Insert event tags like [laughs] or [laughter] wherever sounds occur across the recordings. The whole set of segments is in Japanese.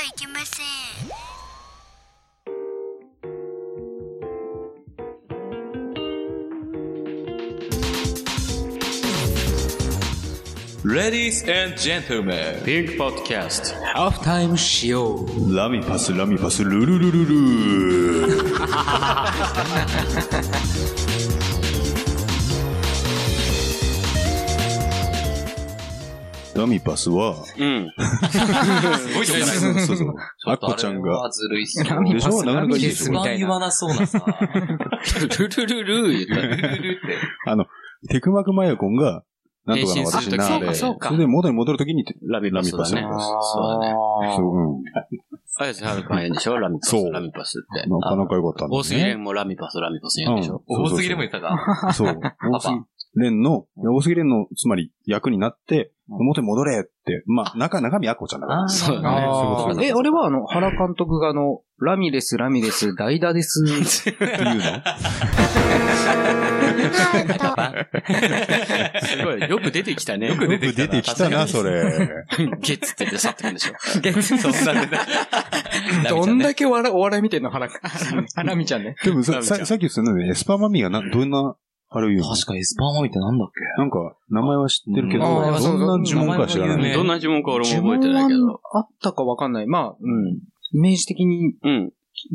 ゃいけません。Ladies and gentlemen, ピンクポッドキャスト。ハーフタイムしよう。ラミパスラミパスルルルルルラミパスは、うん。すごいそうそう。アッコちゃんが、ずるいっすラミパスでしょなかなかいいで一すよ。番言わなそうなさ。ルルルルー言ったら。あの、テクマクマヤコンが、なんとかの私な変身する時で、そうかそうれで元に戻るときに、ラミパスだね。ラミパスそうだね。そう、うん。綾瀬はるかんでしょ？ラミパスそう、ラミパスって。なかなか良かったんです大杉もラミパス、ラミパス言うんでしょ？うん多すぎでも言ったか。そう。[laughs] 大杉蓮の、大杉蓮の、つまり役になって、表に戻れって、まあ、中、中身アッコちゃんだから。そうだね。え、俺はあの、原監督があの、ラミレス、ラミレス、[laughs] 代打です。っていうの？すごい。よく出てきたね。よよく出てきたな、それ。ゲッツって出去ってくんでしょ。どんだけお笑いお笑い見てんの、原、ラミちゃんね。でもさ、ささっき言ってたのね、エスパー魔美がな、どんな、あれ言うの確かエスパー魔美ってなんだっけ？なんか、名前は知ってるけど、どんな呪文か知らない。どんな呪文か俺も覚えてないけ呪文ど。はあったかわかんない。まあ、うん。イメージ的に、うん。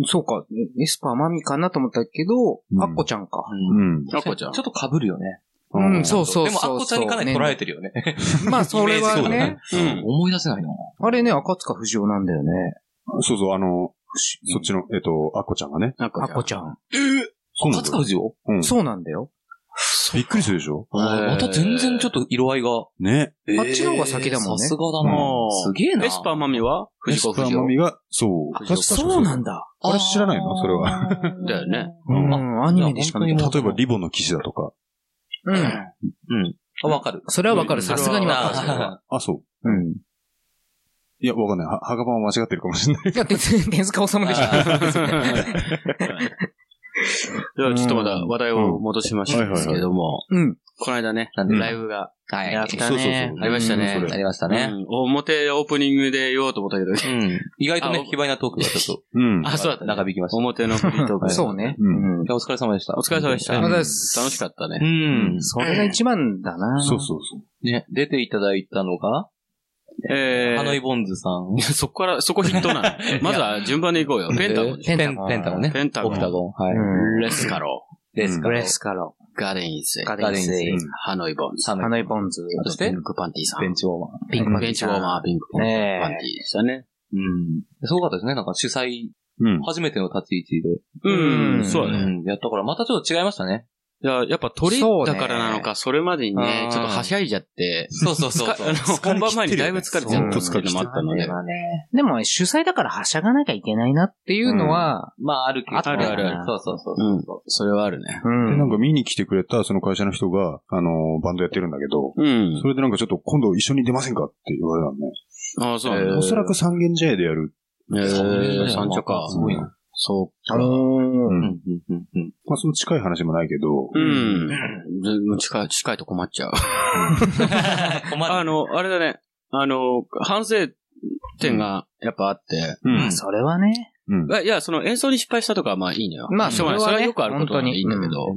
そうか、エスパー魔美かなと思ったけど、うんアッコちゃんか。うん。アッコちゃんちょっと被るよね。うん、そうそうそう。でも、アッコちゃんにかなり捉えてるよね。まあ、それはね。うん。思い出せないな。あれね、赤塚不二夫なんだよね。そうそう、あの、そっちの、えっと、アッコちゃんがね。あこアッコちゃん。そうなんだよ勝塚不二夫？うん。そうなんだよ。びっくりするでしょ？また全然ちょっと色合いが。ね。あっちの方が先だもんねさすがだなうんすげえな。エスパーマミは？エスパ藤子不二雄ーマミが、そう。そうなんだ。俺知らないの？それは。だよね。うん、アニメでしかない。例えば、リボンの騎士だとか。うん。うん。あ、わかる。それはわかる。うんさすがにわかる。あ、そう。うん。いや、わかんない。は、はがばんは間違ってるかもしれない。いや、手手塚治虫でしょ。[laughs] [laughs] では、ちょっとまだ話題を戻しましたですけども、うん。この間ね、なんでライブがはい。やったそうそうそうね。ありましたねありましたね。うん表オープニングで言おうと思ったけど、うん。意外とねあ、卑猥なトークがちょっうん。あ、そうだったね。長引きました。表のフリートーク。そうね。うんうんいやお疲れ様でした。お疲れ様でした。ありがとうござい楽ますしかったね。うん。それが一番だな。そうそうそう。ね、出ていただいたのが、えハノイボンズさん。ー、そこから、そこヒットなの。[laughs] まずは順番でいこうよ。ペンタゴン。ペンタゴンペンタゴンね。ペンタゴンオクタゴン。はい。うんレスカロですかグレスカロ。ー、ガデンイズ、ガデンセイガデン。ハノイボンズ、ハハノイボンズ。そして？ピンクパンティさん。ベンチウォーマー。ピンクパンティベンチウォーマー、ピンクパンテねえィでしたね。うん。すごかったですね。なんか主催、うん。初めての立ち位置で。うん、うんそうだね。ん。やったから、またちょっと違いましたね。いや、やっぱ鳥だからなのか、それまでにねう、んちょっとはしゃいじゃって、そうそうそう [laughs] 本番前にだいぶ疲れちゃったっていうのもあったので。でも、主催だからはしゃがなきゃいけないなっていうのは、まあ、あるけど。あるあるあるそうそうそう。うん。それはあるね。うん。で、なんか見に来てくれたその会社の人が、あの、バンドやってるんだけど、うんそ。れでなんかちょっと今度一緒に出ませんかって言われたのね。ああ、そう。おそらく三軒茶屋でやる。えー、三茶か。すごいな。そうか。あのーうんうん、うん、うん、うん。まあその近い話もないけど、うん。ず近い、近いと困っちゃう。困あの、あれだね。あの、反省点がやっぱあって。うんまあ、それはね。うん。いや、その演奏に失敗したとかはまあいいのよ。まあしょうがない。それはねそれはよくあることなんでいいんだけど。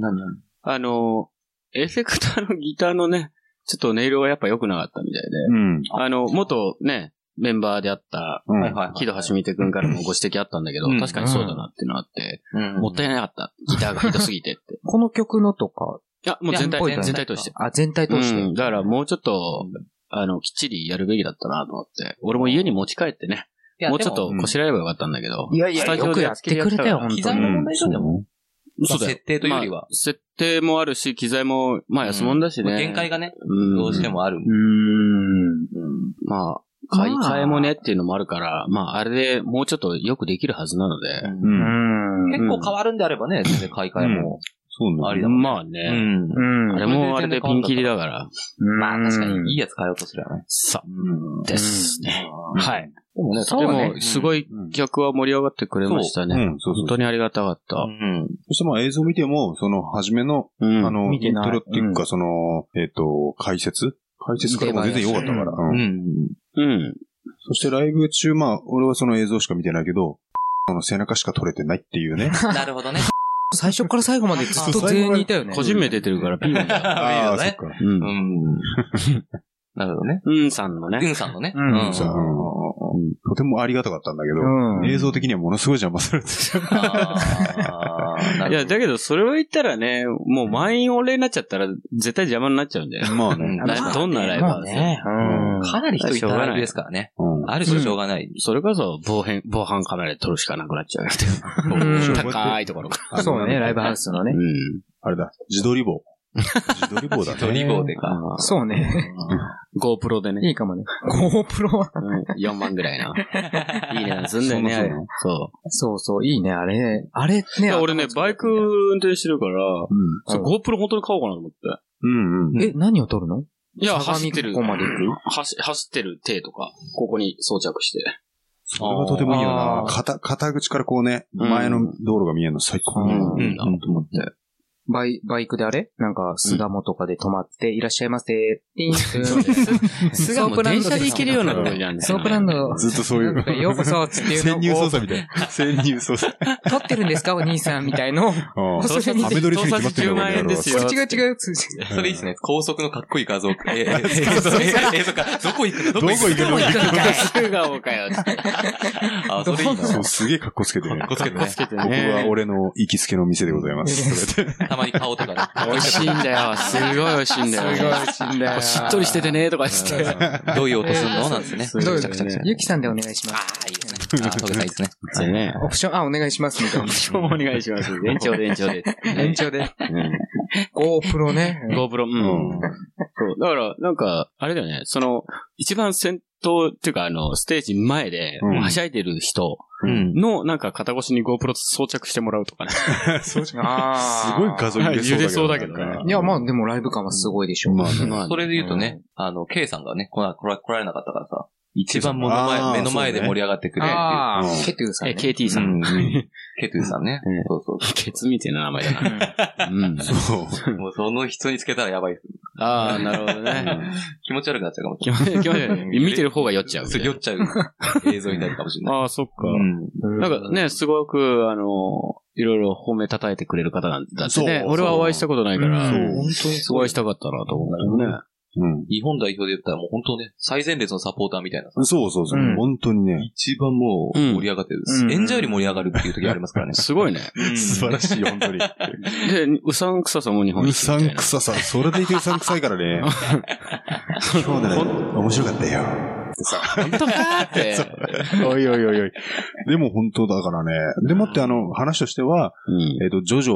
あの、エフェクターのギターのね、ちょっと音色がやっぱ良くなかったみたいで。うん。あの、元ね、メンバーであった、うんはいはい。木戸橋見てくんからもご指摘あったんだけど、うん確かにそうだなっていうのあって、うんもったいなかった。ギターがひどすぎてって。[laughs] この曲のとか。いや、もう全体全体として。あ、全体として。うん。だからもうちょっと、あの、きっちりやるべきだったなと思って。俺も家に持ち帰ってね、もうちょっとこしらえればよかったんだけど。いやいやよくやってくれたよ本当に機材の問題でしょ、でも。そうだよ設定というよりはまあ。設定もあるし、機材も、まあ安物だしね。限界がね、うんどうしてもある。うーん。まあ、買い替えもねっていうのもあるから、まああれでもうちょっとよくできるはずなので。う。うんん。結構変わるんであればね、[laughs] 全然買い替えも。そうね。ありまあうね。ん。うん。あれもあれでピンキリだから。まあ確かにいいやつ買おうとすればね。さ、うんですね。はい。でもね、でも、すごい曲は盛り上がってくれましたね。本当にありがたかった。うん。そしてまあ映像見ても、その初めの、うんあの、見てないイントロっていうか、その、えっと、解説解説からも全然良かったから。ううんん。うん。そしてライブ中、まあ、俺はその映像しか見てないけど、この背中しか撮れてないっていうね。[laughs] なるほどね。最初から最後までずっと全員にいたよね。個人名出てるからピーなんだよ。ああ、そっね。か。うんう。ん。なるほどね。うんさんのね。グンさんのね。うんそうとてもありがたかったんだけど、うん。映像的にはものすごい邪魔されてあーなるほどいや、だけど、それを言ったらね、もう満員御礼になっちゃったら、絶対邪魔になっちゃうんだよ。た。まあね。どんなライブはまあね。うん。かなり人いたライブですからね。うん。ある種しょうがない。それこそ防犯、防犯カメラで撮るしかなくなっちゃうよ。うん高いところかあのそうね、ライブハウスのねら。う。ん。あれだ、自撮り棒。自撮り棒だね。自撮り棒でか。そうね。GoPro でね。いいかもね。GoPro は。うん。4万ぐらいな。[laughs] いい値段すんだよね、あれ。そう。そそうそう、いいね、あれ。あれね。や俺ね、バイク運転してるから、GoPro 本当に買おうかなと思って。うんうん。え、何を撮るの？いや、走ってる。ここまで行く？走走ってる手とか、ここに装着して。それがとてもいいよな。片、片口からこうね、うん前の道路が見えるの最高にいいな。うん。いいなと思って。バイ、バイクであれ？なんか、巣鴨とかで止まって、いらっしゃいませ。ティーンすがも電車で行けるようなところじゃんね。ソープランド。ずっとそういうなんかようこそ、つっていうの潜入捜査を、みたいな。潜入捜査。撮ってるんですか？お兄さんみたいの。うんそれ見てアメドリするに決まってんだ10万円ですよ違う違う。つそれいいですね。高速のかっこいい画像。えー、えー、[laughs] 映像、映像か。どこ行くの？どこ行くの？どこ行くの？どこ行くの？かよ。あ、それいいな。そう、すげえ格好つけてね。かっこつけてね。ここはね。俺の行きつけの店でございます。まに顔とかね。美味しいんだよ。すごい美味しいんだよ。すごい美味しいんだよ。しっとりしててね、とか言って。[laughs] どういう音するの？なんですね。ちゃくちゃくちゃ。ゆきさんでお願いしまあす。あ、いいですね。[laughs] あ、トゲさんいいですね。そうね。オプション、あ、お願いします。みたいな。今日もお願いします。延長で延長で。延長で。うん。GoPro ね。GoPro、うん。そう。だから、なんか、あれだよね。その、一番先頭っていうか、あの、ステージ前で、うんはしゃいでる人うん。の、なんか、肩越しに GoPro 装着してもらうとかね。[laughs] そうじゃんあすごい画像入れそうだけど。ねいや、まあ、でもライブ感はすごいでしょう。まあねまあそれで言うとね、あの、K さんがね、来られなかったからさ、一番目のあ前、ー目の前で盛り上がってくれ。ああケトゥーさんね。KT さん。うんケトゥーさんねうん。そうそうケツみたいな名前だな。うん。そう。もうその人につけたらやばいです。ああ、なるほどね。気持ち悪くなっちゃうかもし気持ち気持ち悪い見てる方が酔っちゃう。酔っちゃう映像になるかもしれない。ああ、そっか。うん。なんかね、すごく、あの、いろいろ褒め叩いてくれる方なんだってね。そう俺はお会いしたことないから、そう本当にすごいお会いし。たかったなと思うけどね。うん。日本代表で言ったらもう本当ね、最前列のサポーターみたいなさ。そうそうそううん。本当にね。一番もう盛り上がってる。うん演者より盛り上がるっていう時ありますからね。[laughs] すごいね。素晴らしい、本当に。[laughs] で、うさんくささも日本う。さんくささ、それでいてうさんくさいからね。[laughs] 今日ね、面白かったよ。ってさ。本当かーって。おいおいおいおい。でも本当だからね。でもってあの、話としては、うんえっと、ジョジョ、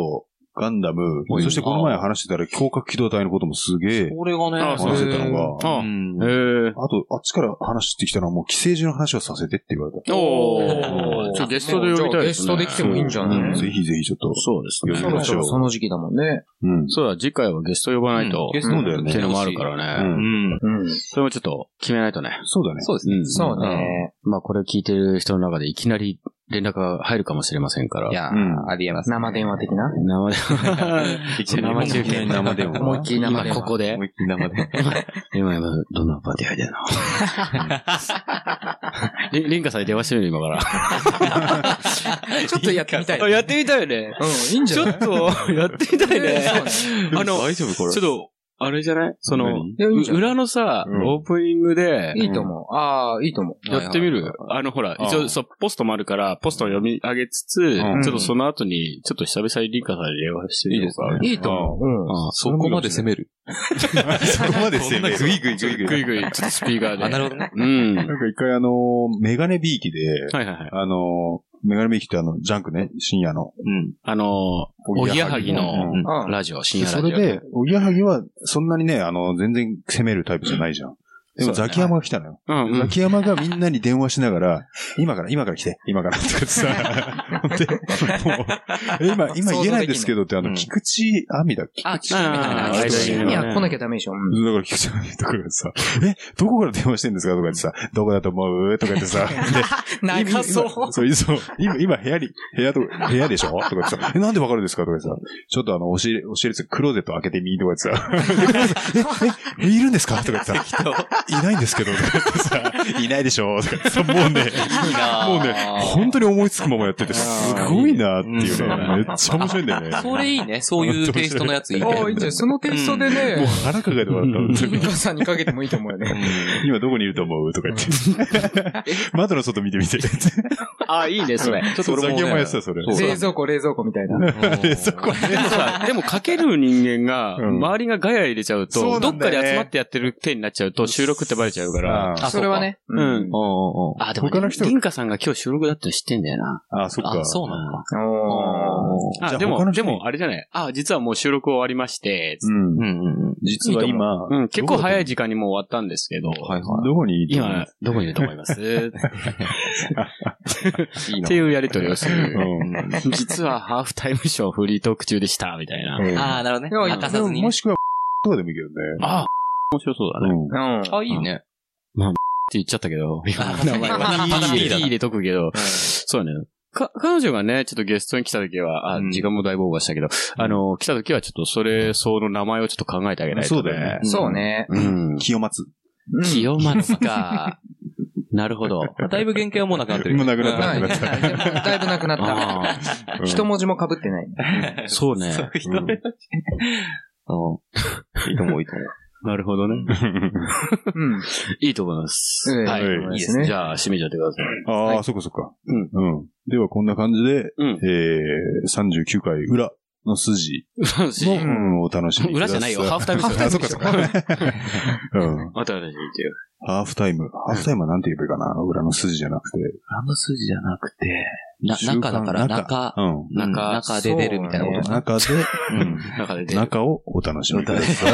ガンダム、はいそしてこの前話してたら、強角機動隊のこともすげえこれがね、話してたのが、あうん。あと、あっちから話してきたのはもう寄生獣の話をさせてって言われた。おお。ちょ、ゲストで呼びたいですね。ゲストで来てもいいんじゃない？うんぜひぜひちょっと。そうですね。呼びましょうその時期だもんね。うん。そうだ、次回はゲスト呼ばないと。ゲストだよねっていうのもあるからうね。ん。うん。うん。それもちょっと決めないとね。そうだね。そうですね。うんそうね。まあこれ聞いてる人の中でいきなり連絡が入るかもしれませんから。いやー、うんありえますね。生電話的な？生で。生中継。生電話思いっきり生電話。今ここで思いっきり生で。今今、どんなパーティー入ってんの？[laughs] リリンカさんに電話してみる今から。[laughs] ちょっとやってみたい。あやってみたいね。うん、いいんじゃない？ちょっと、やってみたいね。[laughs] あの、大丈夫これ？ちょっと、あれじゃない？その、何？いやいいんじゃない？う裏のさ、うんオープニングで、いいと思う。ああ、いいと思う。やってみる？あの、ほら、あ一応、そう、ポストもあるから、ポストを読み上げつつ、んちょっとその後に、ちょっと久々にリンカさんに電話してみようか。いいと思う。うん。あ [laughs] そこまで攻める？そこまで攻める。グイグイグイグイ。ぐいぐい、ちょっとスピーカーで。あ、なるほどね。うん。なんか一回あのー、メガネビーキで、はいはいはい。あのー、メガネビーキってあの、ジャンクね、深夜の。うん。あの、おぎやはぎのラジオ、深夜ラジオ。それで、おぎやはぎは、そんなにね、あの、全然攻めるタイプじゃないじゃん。でも、ザキヤマが来たのよ。うんうん。ザ。キヤマがみんなに電話しながら、今から、今から来て、今から、とかってさ、[laughs] で、もう、え今、今言えないんですけどって、あの、うん。菊池亜美だっけ？あ、あああ間にいや、来なきゃダメでしょ。うん。だから菊池亜美とかがさ、え、どこから電話してんですか？とか言ってさ、どこだと思う？とか言ってさ、[laughs] で、長そう。今そう、そう、今、今部屋に、部屋と、部屋でしょ？とか言ってさ、え、なんでわかるんですか？とか言ってさ、ちょっとあの、押し入れ、押し入れつクローゼット開けてみとか言ってさ、[laughs] え、え、いるんですか？とか言ってさ、いないんですけど、とか言ってさ、いないでしょ。とか言ってさ、もうね、いいな。もうね、本当に思いつくままやってて、すごいなっていうね、うん。めっちゃ面白いんだよね。それいいね。そういうテイストのやついいね。ああ、い。いんじゃないそのテイストでもうね、腹抱えてもらった本当にミカさんにかけてもいいと思うよね。今どこにいると思う？とか言って。窓の外見てみて。ちあ、いいね、それ。ょっとザキヤマやってた、それ。冷蔵庫、冷蔵庫みたいな。でそこでもさ、でもかける人間が、うん。周りがガヤ入れちゃうと、どっかで集まってやってる手になっちゃうと、収録ってバレちゃうから。あそれはね。うん。おうおうおうあ、でも、他の人銀貨さんが今日収録だっての知ってんだよな。あ、そっか。あ、そうなのか。おーあ、じゃあでも、でも、あれじゃない。あ、実はもう収録終わりまして、うんう。んうんうん。実は今、うん、結構早い時時間にもう終わったんですけど、はいはどこにいる今、どこにいると思います？[laughs] っていうやりとりをする。うん実はハーフタイムショーフリートーク中でした、みたいな。うんああ、なるほどね。明かさずにねも。しくは、とかでもいいけどね。あ、面白そうだね。ってうんうん。あ、いいね。[laughs] 言っちゃったけど、あ [laughs] 名前は。いいれとくけど、そうだね。か、彼女がね、ちょっとゲストに来た時は、あ、うん時間もだいぶオーバーしたけど、あの、来た時はちょっとそれ、その名前をちょっと考えてあげないと、そうだよねそうね。うん。清松。うん清松か。[laughs] なるほど。だいぶ原型はもうなくなってる。もうなくなったはい。なくなったでもだいぶなくなった。あうん一文字も被ってない。あ、そうね。そういう人うんうん。いいと思う、いいと思う。なるほどね。うん。いいと思います。ええはい。はいいいですね。じゃあ、締めちゃってください。ああ、そっかそっか。うん。うん。では、こんな感じで、うん。えー、39回裏の筋の、ううんん、お楽しみください。裏じゃないよ。ハーフタイムですよ。[laughs] あ、そっかそっか。うん。また私言ってよ。ハーフタイム。ハーフタイムはなんて言えばいいかな？裏の筋じゃなくて。ラム筋じゃなくて、な、中だから、中。うん。中 [laughs] 中で出るみたいなこと。中で、うん。中で出る。中をお楽しみください。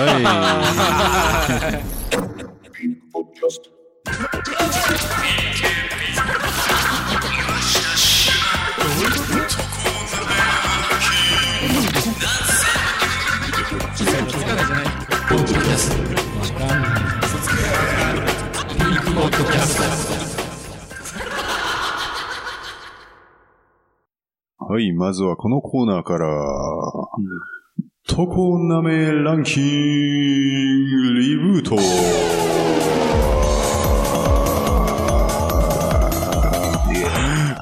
はい、まずはこのコーナーから、トコナメランキングリブート。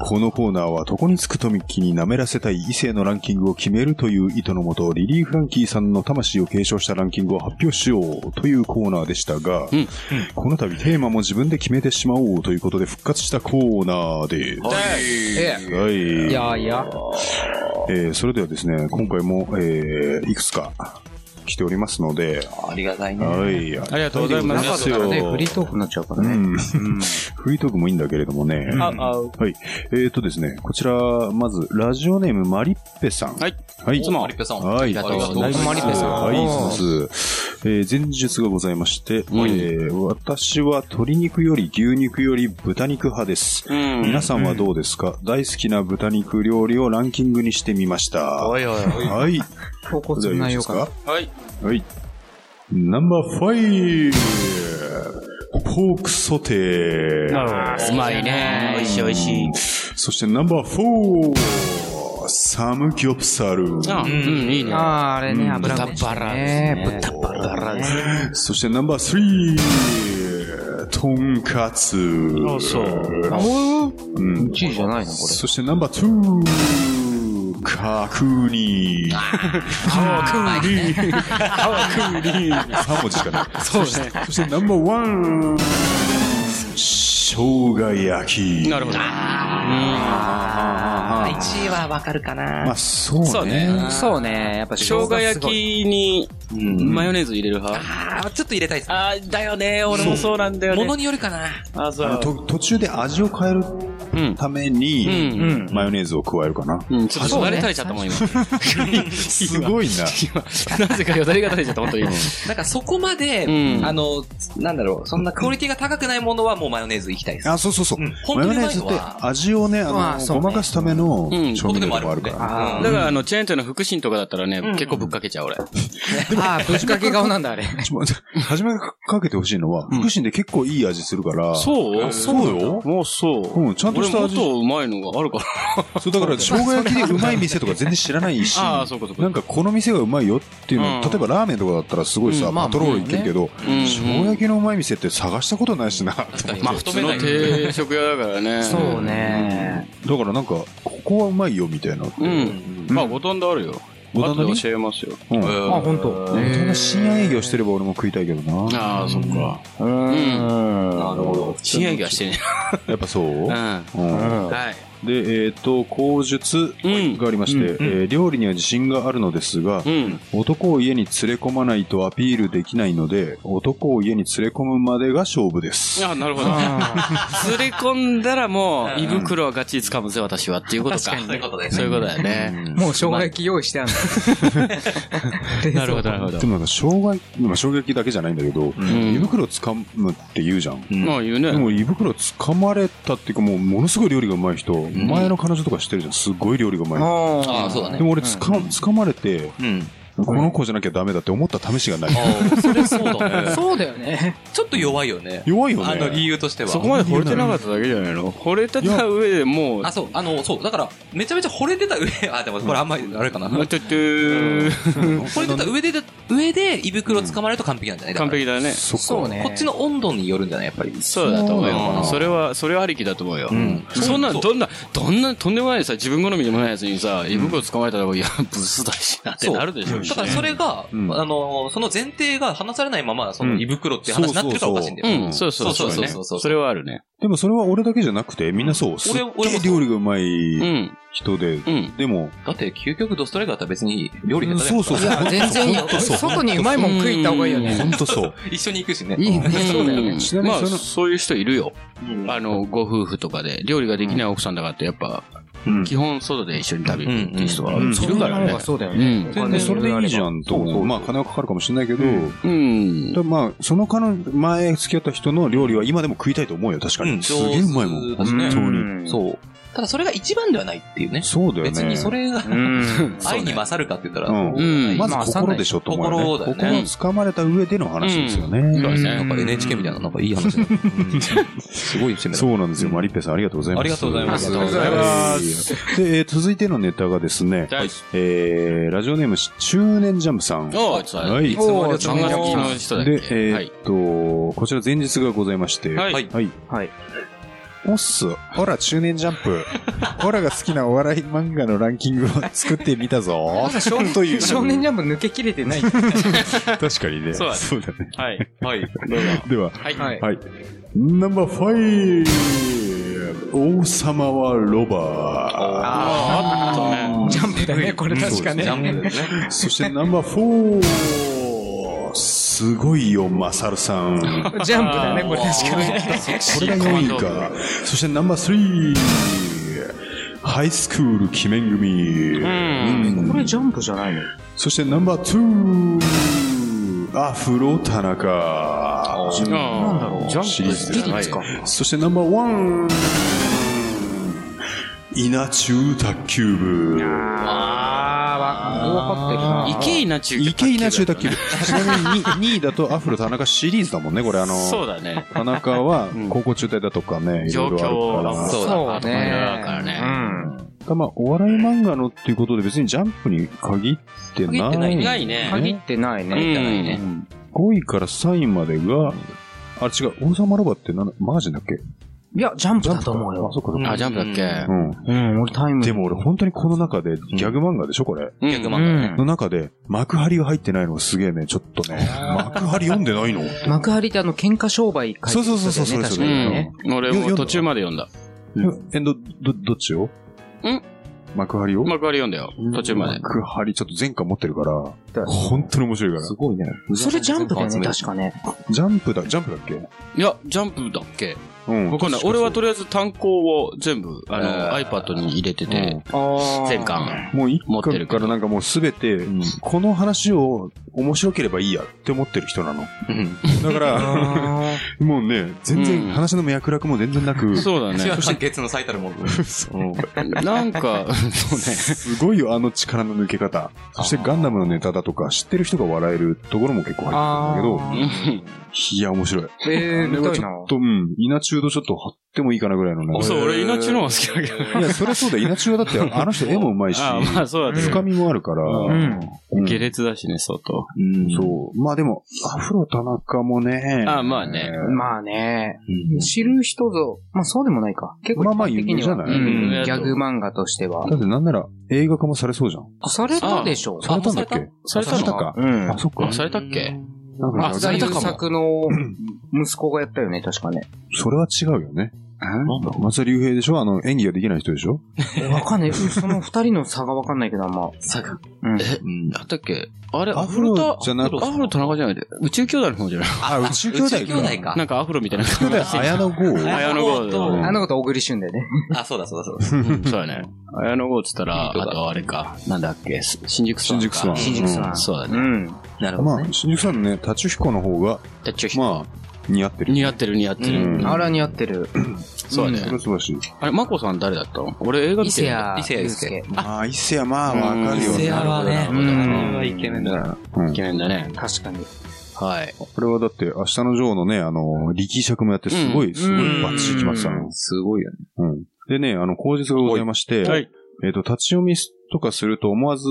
このコーナーは床につくとミッキーに舐めらせたい異性のランキングを決めるという意図のもと、リリー・フランキーさんの魂を継承したランキングを発表しようというコーナーでしたが、うんこの度テーマも自分で決めてしまおうということで復活したコーナーです。ええ。はい。いやいや。えーそれではですね、今回も、えーいくつか来ておりますので、ありがたいね。はい。あありがとうございまなすかったらね、フリートークになっちゃうからね。うん。フリートークもいいんだけれどもね。あ、あ、えーとですね、こちら、まず、ラジオネームマリッペさん。はい。はい。いつもマリペさん。はい。ありがとうございますマリペさんはい、そうです。えー、前述がございまして、うん、えー、私は鶏肉より牛肉より豚肉派です。うん、皆さんはどうですか、うん、大好きな豚肉料理をランキングにしてみました。おいおいおい。はい。高校生内容か？はい。はい。ナンバー 5! ポークソテー。ああ。うまいね。美味しい美味しい。そしてナンバー 4! サムギョプサル。あ、うん、いいね。ああ、あれね、油飯、ね。豚バラですね。豚バラですね。そしてナンバー3、とんかつ。あ、そう。あ、うん。1位じゃないのこれ。そしてナンバー2、角に。角に。角に。[laughs] 3文字しかない。そうね。そしてナンバーワン。生姜焼き。なるほど。あー、1位はわかるかまなあ、。そうそうね。ね。そうね、やっぱ生姜焼きにうんマヨネーズ入れる派？あー、ちょっと入れたいです。あー、だよね。俺もそうなんだよね。ものによるかな。あ、そう。と途中で味を変えるうん。ためうに、ん。うん。マヨネーズを加えるかな。うん。ちょっと慣れ垂れちゃったもん、今。[laughs] すごいな。今、[laughs] なぜかよだれが垂れちゃった、本当に。なんかそこまで、うんあの、なんだろう、そんなクオリティが高くないものはもうマヨネーズいきたいです。あ、そうそうそう。うんマヨネーズって味をね、あの、ねごまかすためのうん調味料でもあるから。あるだから、あの、チェーン店の福神とかだったらね、うん結構ぶっかけちゃう、俺。[laughs] ああ、ぶっかけ顔なんだ、あれ。[laughs] 初めかけてほしいのは、福神で結構いい味するから。そう？そうよ。もうそう。うん、ちゃんと俺もっした味。とうまいのがあるから。そう、だから、生姜焼きでうまい店とか全然知らないし、[laughs] ああ、そうかそうか。なんかこの店がうまいよっていうの、うん例えばラーメンとかだったらすごいさ、パトロール行けるけど、うん生姜焼きのうまい店って探したことないしな。まあ、普通の定食屋だからね。[laughs] そうね。だからなんか、ここはうまいよみたいなって。うん。まあ、五反田あるよ。五反田教えますよ。うん。あ、本当。本当に深夜営業してれば俺も食いたいけどな。ああ、そっか。うーん。なるほど。深夜営業はしてね。やっぱそう？うん。うんうんはい。で、えっ、と、口述うんがありまして、えー料理には自信があるのですが、うん。男を家に連れ込まないとアピールできないので、男を家に連れ込むまでが勝負です。あなるほど。連れ込んだらもう、胃袋はガチ掴むぜ、私は。っていうことか。そういうことですそういうことだよね。もう生姜焼き用意してあんの。[laughs] なるほど、なるほどで。もなんか、生姜焼き、まあ、衝撃だけじゃないんだけど、ん胃袋掴むって言うじゃん。まあ言うね。でも胃袋掴まれたっていうかもうものすごい料理がうまい人、前の彼女とか知ってるじゃん。すごい料理がうまい人。ああ、そうだね。でも俺つか、掴まれて、うん。この子じゃなきゃダメだって思った試しがない。ああ、それそうだね。[laughs] そうだよね。ちょっと弱いよね。弱いよあの理ね。由としては。そこまで惚れてなかっただけじゃないの？惚れてた上でもう、あ、そう、あの、そう、だから、めちゃめちゃ惚れてた上、[laughs] あ、でもこれあんまり、あれかな。惚れてた上で、上で胃袋掴まれると完璧なんじゃない？完璧だね。そうね。こっちの温度によるんじゃない？やっぱり。そうだと思うよ。それは、それはありきだと思うよ。んそんな、どんな、どんな、とんでもないさ、自分好みでもないやつにさ、胃袋掴まれたら、いや、ブスだしなってなるでしょ。だからそれが、うんあの、その前提が話されないまま、その胃袋って話になってるからおかしいんだよ。うん、そうそうそう。そうそうそうそうそれはあるね。でもそれは俺だけじゃなくて、みんなそう。すっ俺げえ料理がうまういん、人で、うん。でも、だって、究極ドストライクだったら別に料理でそうそうそう。全然いいよ。外にうまいもん食いた方がいいよね。ほんとそう。一緒に行くしね。いいね。そうだよね。うんまあ、ちなみにそのそういう人いるよ。うんあの、ご夫婦とかで、料理ができない奥さんだからって、やっぱ、うん基本外で一緒に食べるっていう人がいうんるからね。そうだよねそれでいいじゃんと思う。まあ金はかかるかもしれないけど、うん。でもまあ、その彼女、前付き合った人の料理は今でも食いたいと思うよ、確かに。うんすげえうまいもん。本当に。うんそう。ただそれが一番ではないっていうね。そうだよね。別にそれがうん。[laughs] 愛に勝るかって言ったら、うんうんまず心でしょと思うよね。心だよね掴まれた上での話ですよね。うんそうですねなんか NHK みたいな、なんかいい話だ。[laughs] うんすごい締めだ。そうなんですよ。マリッペさんありがとうございます。ありがとうございますありがとうございます。で、えー続いてのネタがですね、はい。えー、ラジオネーム、中年ジャムさん。はい。いつもありがとう漫画好きの人だっで、けえーっはい。と、こちら前日がございまして、はい。はい。おっす。ほら、中年ジャンプ。ほらが好きなお笑い漫画のランキングを作ってみたぞまだ。少という。少年ジャンプ抜けきれてない。[laughs] 確かにね。そうだねそうだね。はい。はい。では、はい。はい。はい。ナンバーファイブ王様はロバあーっとね。ジャンプだね、これ確かね。ジャンプですね。ー。そしてナンバーフォーすごいよ、マサルさん。ジャンプだね、これ確かね。これが4位か。そしてナンバー3ハイスクール鬼面組。うん。これジャンプじゃないの？そしてナンバー2アフロ田中。なんだろうジャンプシリーズですギリですかそしてナンバーワン稲中卓球部。あー、わ、わかってるな。池稲中池稲中卓球部。[laughs] ちなみに 2, 位だとアフロ田中シリーズだもんね、これあの。そうだね。田中はん高校中退だとかね、いろ状いろある況から。そうそうだね。からねうん。まあ、お笑い漫画のっていうことで別にジャンプに限ってない。限ってないね。限ってないね。うんじゃないね。5位から3位までが、あ、違う、王様ロバってなんだマージンだっけ？いや、ジャンプだと思うよあ、。そっかそっか。あ、ジャンプだっけ？うん。うん、俺タイム。でも俺本当にこの中で、ギャグ漫画でしょこれ？うん逆漫画ね。の中で、幕張が入ってないのがすげえね、ちょっとね。幕張読んでないの？幕張ってあの、喧嘩商売書いてるそうそうそうそう。俺も途中まで読んだ。え、ど、ど、どっちを？ん幕張を？幕張読んだよ。途中まで。幕張ちょっと前回持ってるから、本当に面白いから。ごいね。それジャンプだよね、確かね。ジャンプだ、ジャンプだっけ？いや、ジャンプだっけ？うんわかんない。俺はとりあえず単行を全部、あの、えー iPad に入れてて、あ全巻。もう一持ってる巻からなんかもうすべて、この話を面白ければいいやって思ってる人なの。うん。だから、あ [laughs] もうね、全うん然話の脈絡も全然なく、そうだね。私は完結の最たるもの。[laughs] うんなんか、そうね。すごいよ、あの力の抜け方。そしてガンダムのネタだとか、知ってる人が笑えるところも結構入ってるんだけど、うんいや、面白い。えー、れ見たいな。はちょっと、うん、稲中度ちょっと貼ってもいいかなぐらいのね。そう、俺、稲中の方が好きだけど。いや、それそうだ、稲中はだって、[laughs] あの人絵も上手いし、あまあ、そうだね。深みもあるから、うんうん下劣だしね、相当。うんそう。まあでも、アフロ田中もね。あまあねまあね、うん知る人ぞ、まあそうでもないか。結構まあまあ一般的には有名じゃない？うんうんギャグ漫画としては。だってなんなら映画化もされそうじゃん。されたでしょされたんだっけ？されたの？か。うんあ、そっかあ、。されたっけ？あなんか作の息子がやったよね、確かね。それは違うよね。松田龍平でしょ？あの、演技ができない人でしょ？え [laughs] わかんない。その二人の差がわかんないけど、あんま。さが。うん。え、だったっけ？あれ、アフロじゃなくアフロ田中じゃないで。宇宙兄弟の方じゃない？あ、宇宙兄弟宇宙兄弟か。なんかアフロみたいな宇宙兄弟、綾野剛？[laughs] 綾野剛だうんあのこと小栗旬だよね。[laughs] あ、そうだそうだそうだ。うんそうだね。綾野剛っつったら、あとあれか。なんだっけ？す新宿スワンか。新宿スワン新宿さん。そうだね。うん。なるほどね。まあ、新宿さんのね、立彦の方が、でちょまあ、似合ってる。似合ってる似合ってる。うんあら似合ってる。そうだねそれ。は素晴らしい。あれ、マコさん誰だった？の俺映画見てる伊勢谷伊勢谷友介ああ、伊勢谷、まあ、わかるよ。伊勢谷はねうんイケメンだな。うんイケメンだね。確かに。はい。これはだって、明日のジョーのね、あの、力尺もやって、すごい、すごいバッチリきましたね。すごいよね。うん。でね、あの、口実がございまして、はい。えっ、と、立ち読みとかすると思わず、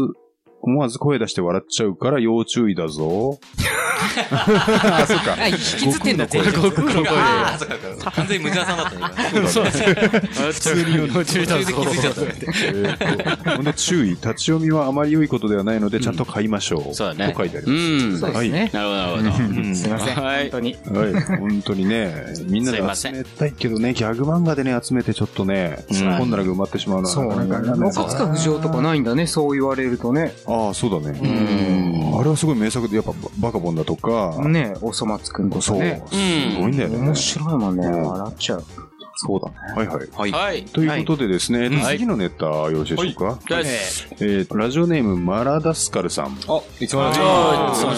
思わず声出して笑っちゃうから要注意だぞ。あ、そっか。[laughs] あ、引きずってんだ、全悟空の声ああ、そっかそっか。完全に無駄さんだったね。今そうだね。普通に幼稚園だぞ。気づいちゃったほんで注意。立ち読みはあまり良いことではないので、ちゃんと買いましょう。そうだね。と書いてありうます。ん。そうですね。なるほど、なるほど。うんすいません。はい本当に。はい。本当にね、みんなで集めたいけどね、ギャグ漫画でね、集めてちょっとね、うん本棚が埋まってしまうのそうはなかなかね中塚不二夫とかないんだね、そう言われるとね。ああ、そうだね。うんあれはすごい名作で、やっぱバカボンだとか、ねおそ松くんとかそう、ね。すごいんだよね。面白いもんね。うん笑っちゃう。そうだね。はいはい。はい。はい。ということでですね、はい次のネタよろしいでしょうか、です。えーラジオネームマラダスカルさん。あ、いつもはいあそうなん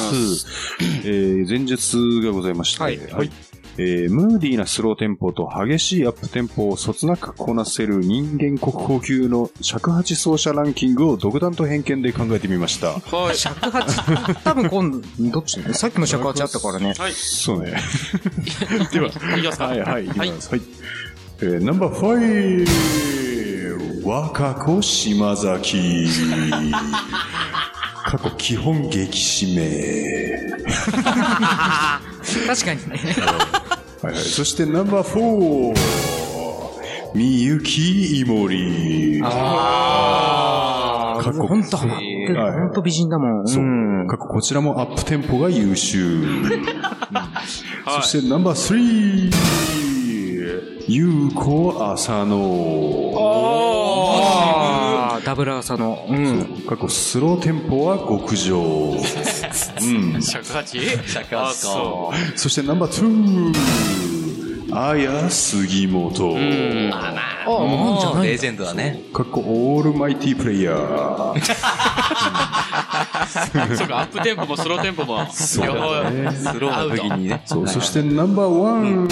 えー前述がございまして、はいえームーディーなスローテンポと激しいアップテンポをそつなくこなせる人間国宝級の尺八奏者ランキングを独断と偏見で考えてみました。はい。尺八、多分今度、どっちさっきも尺八あったからね。はい。そうね。では、いきますか。はいはい、いきます。はい。えーナンバーファイブ若子島崎。過去基本激しめ。確かにね。はいはい。そしてナンバーフォーみゆきいもり。あ過去ほんと、ほはいんと美人だもん。そううん。過去こちらもアップテンポが優秀。[laughs] そしてナンバースリーゆうこあさの。あーダブルアーサの。うん。過去スローテンポは極上。うん。尺八？尺あ、八そそしてナンバーツーあや杉本。う。うん。あ、なんじゃないレジェンドだね。かっこオールマイティープレイヤー。[laughs] そうか、アップテンポもスローテンポも。そう両方だね。スローな時にね。そう、そしてナンバーワン、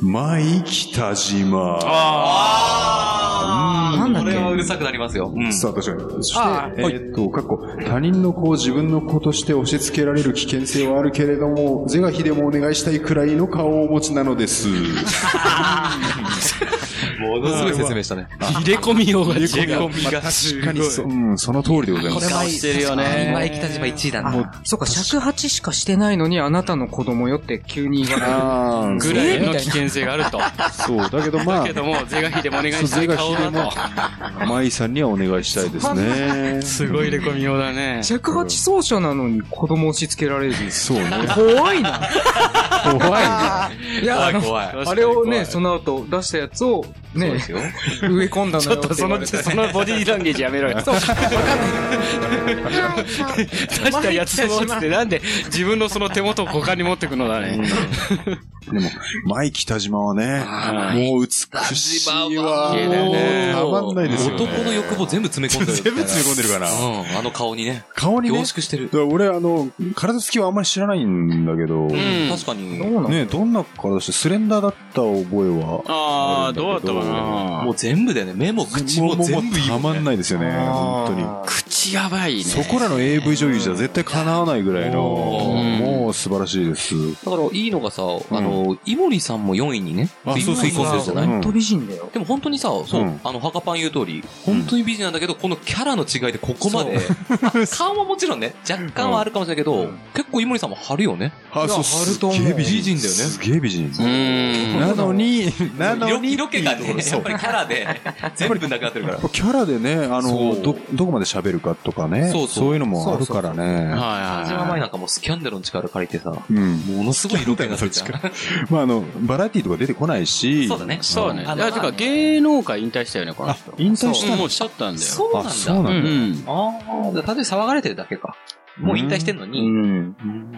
マイ北島。なんだっけ？これはうるさくなりますよ。うん。さあ、確かに。そしてあ、えーっと、過去、他人の子を自分の子として押し付けられる危険性はあるけれども、是が非でもお願いしたいくらいの顔をお持ちなのです。[laughs] ものすごい説明したね。入れ込みようが違う。確かにそ、うん、その通りでございます。顔してるよね。今北島1位だな。あ、そうか、尺八しかしてないのに、あなたの子供よって急に言われる。ぐらいの危険性があると。そう、だけどまあだけ、ども、是が非でもお願いしたい顔だもと。、舞さんにはお願いしたいですね。すごい入れ込みようだね。尺八奏者なのに子供押し付けられる。そうね。怖いな。怖いね。いや。あれをね、その後出したやつを、ねそうで、すよ。植え込んだのちよょっとその、そのボディーランゲージやめろよ。[laughs] 出したやつをつって、なんで自分のその手元を股間に持ってくのだね。でも、舞北島はね、もう美しいわ。たまんないですよね。男の欲望全部詰め込んでる。全部詰め込んでるから。うん、あの顔にね。顔にね。凝縮してる俺、あの、体つきはあんまり知らないんだけど、ん確かに。そうなのね、どんな体して、スレンダーだった覚えは。ああ、どうだった？かなもう全部だよね。目も口も全部たまんね。ないですよね。本当に。口やばいね。そこらの AV 女優じゃ絶対叶わないぐらいの、うんもう素晴らしいです。だからいいのがさ、あの、井森さんも4位にね、あそうそう食い込んでるじゃないうん本当美人だよ。でも本当にさ、そう、うんあの、ハカパン言う通り、本当に美人なんだけど、このキャラの違いでここまで、あ [laughs] 顔はもちろんね、若干はあるかもしれないけど、結構井森さんも張るよね。あ、そう、すっげえ美人だよね。すげえ美人。なのに、なの色に、色気がね、やっぱりキャラで、[laughs] 全部なくなってるから。キャラでね、あその、うど、どこまで喋るかとかね。そうそういうのもあるからね。はいはい田島舞はい。なんかもうスキャンダルの力借りてさ、うん。ものすごい色気になってるじゃん。まあ、あの、バラエティとか出てこないし。そうだね。そうね。芸能界引退したよね、このあ人。、引退したもうしちゃったんだよ。そうなんだ。あそうなんだうん。ああ、だただ騒がれてるだけか。もう引退してんのうに。ん。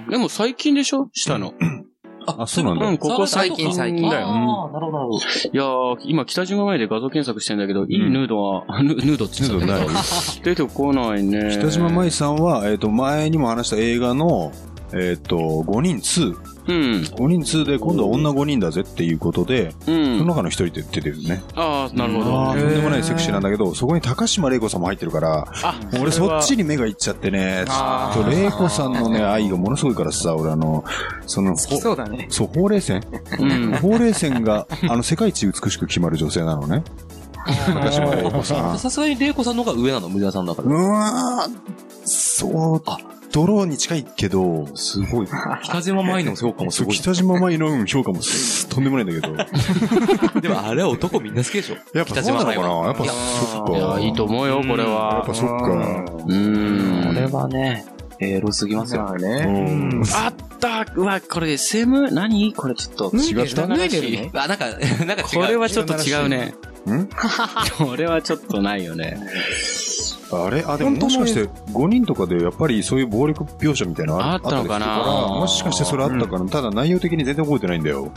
でも最近でしょ？したの。[laughs] あ、そうなんだ。うん、ここ最近最近だよ。ああ、なるほど、なるほど。いやー、今北島前で画像検索してんだけど、いいヌードは、あ [laughs] ヌヌードって言ってたヌードけど、出てこないね。北島舞さんは、えっと、前にも話した映画の、えっと、5人2。うん。5人2で今度は女5人だぜっていうことで、うそのん。中の一人で出てるね。ああ、なるほあど。ーとんでもないセクシーなんだけど、そこに高島玲子さんも入ってるから、あ、俺そっちに目がいっちゃってね、ちょっと玲子さんのね、愛がものすごいからさ、俺あの、その、そうだね。そう、ほうれい線？うん。ほうれい線が、あの、世界一美しく決まる女性なのね。高島玲子さん。さすがに玲子さんの方が上なの、無駄さんだかうら。わーそう、ドローに近いけど、すごい。[laughs] 北島舞の評価もすそうごい。北島舞のうん評価もすとんでもないんだけど。[laughs] でもあれは男みんな好きでしょ。やっぱそうなのかな？やっぱいやそっか。いや、いいと思うよ、これやっはぱ。そっか。うーん。これはね、エロすぎますよ。まあうね。ん。あったうわ、これ SM? 何？これちょっと。違った？脱いでるのあ、なんか、なんか違う。これはちょっと違うね。ん？[laughs] これはちょっとないよね。あれ？あ、でももしかして5人とかでやっぱりそういう暴力描写みたいなのあったのかなもしかしてそれあったかな、ただ内容的に全然覚えてないんだよ。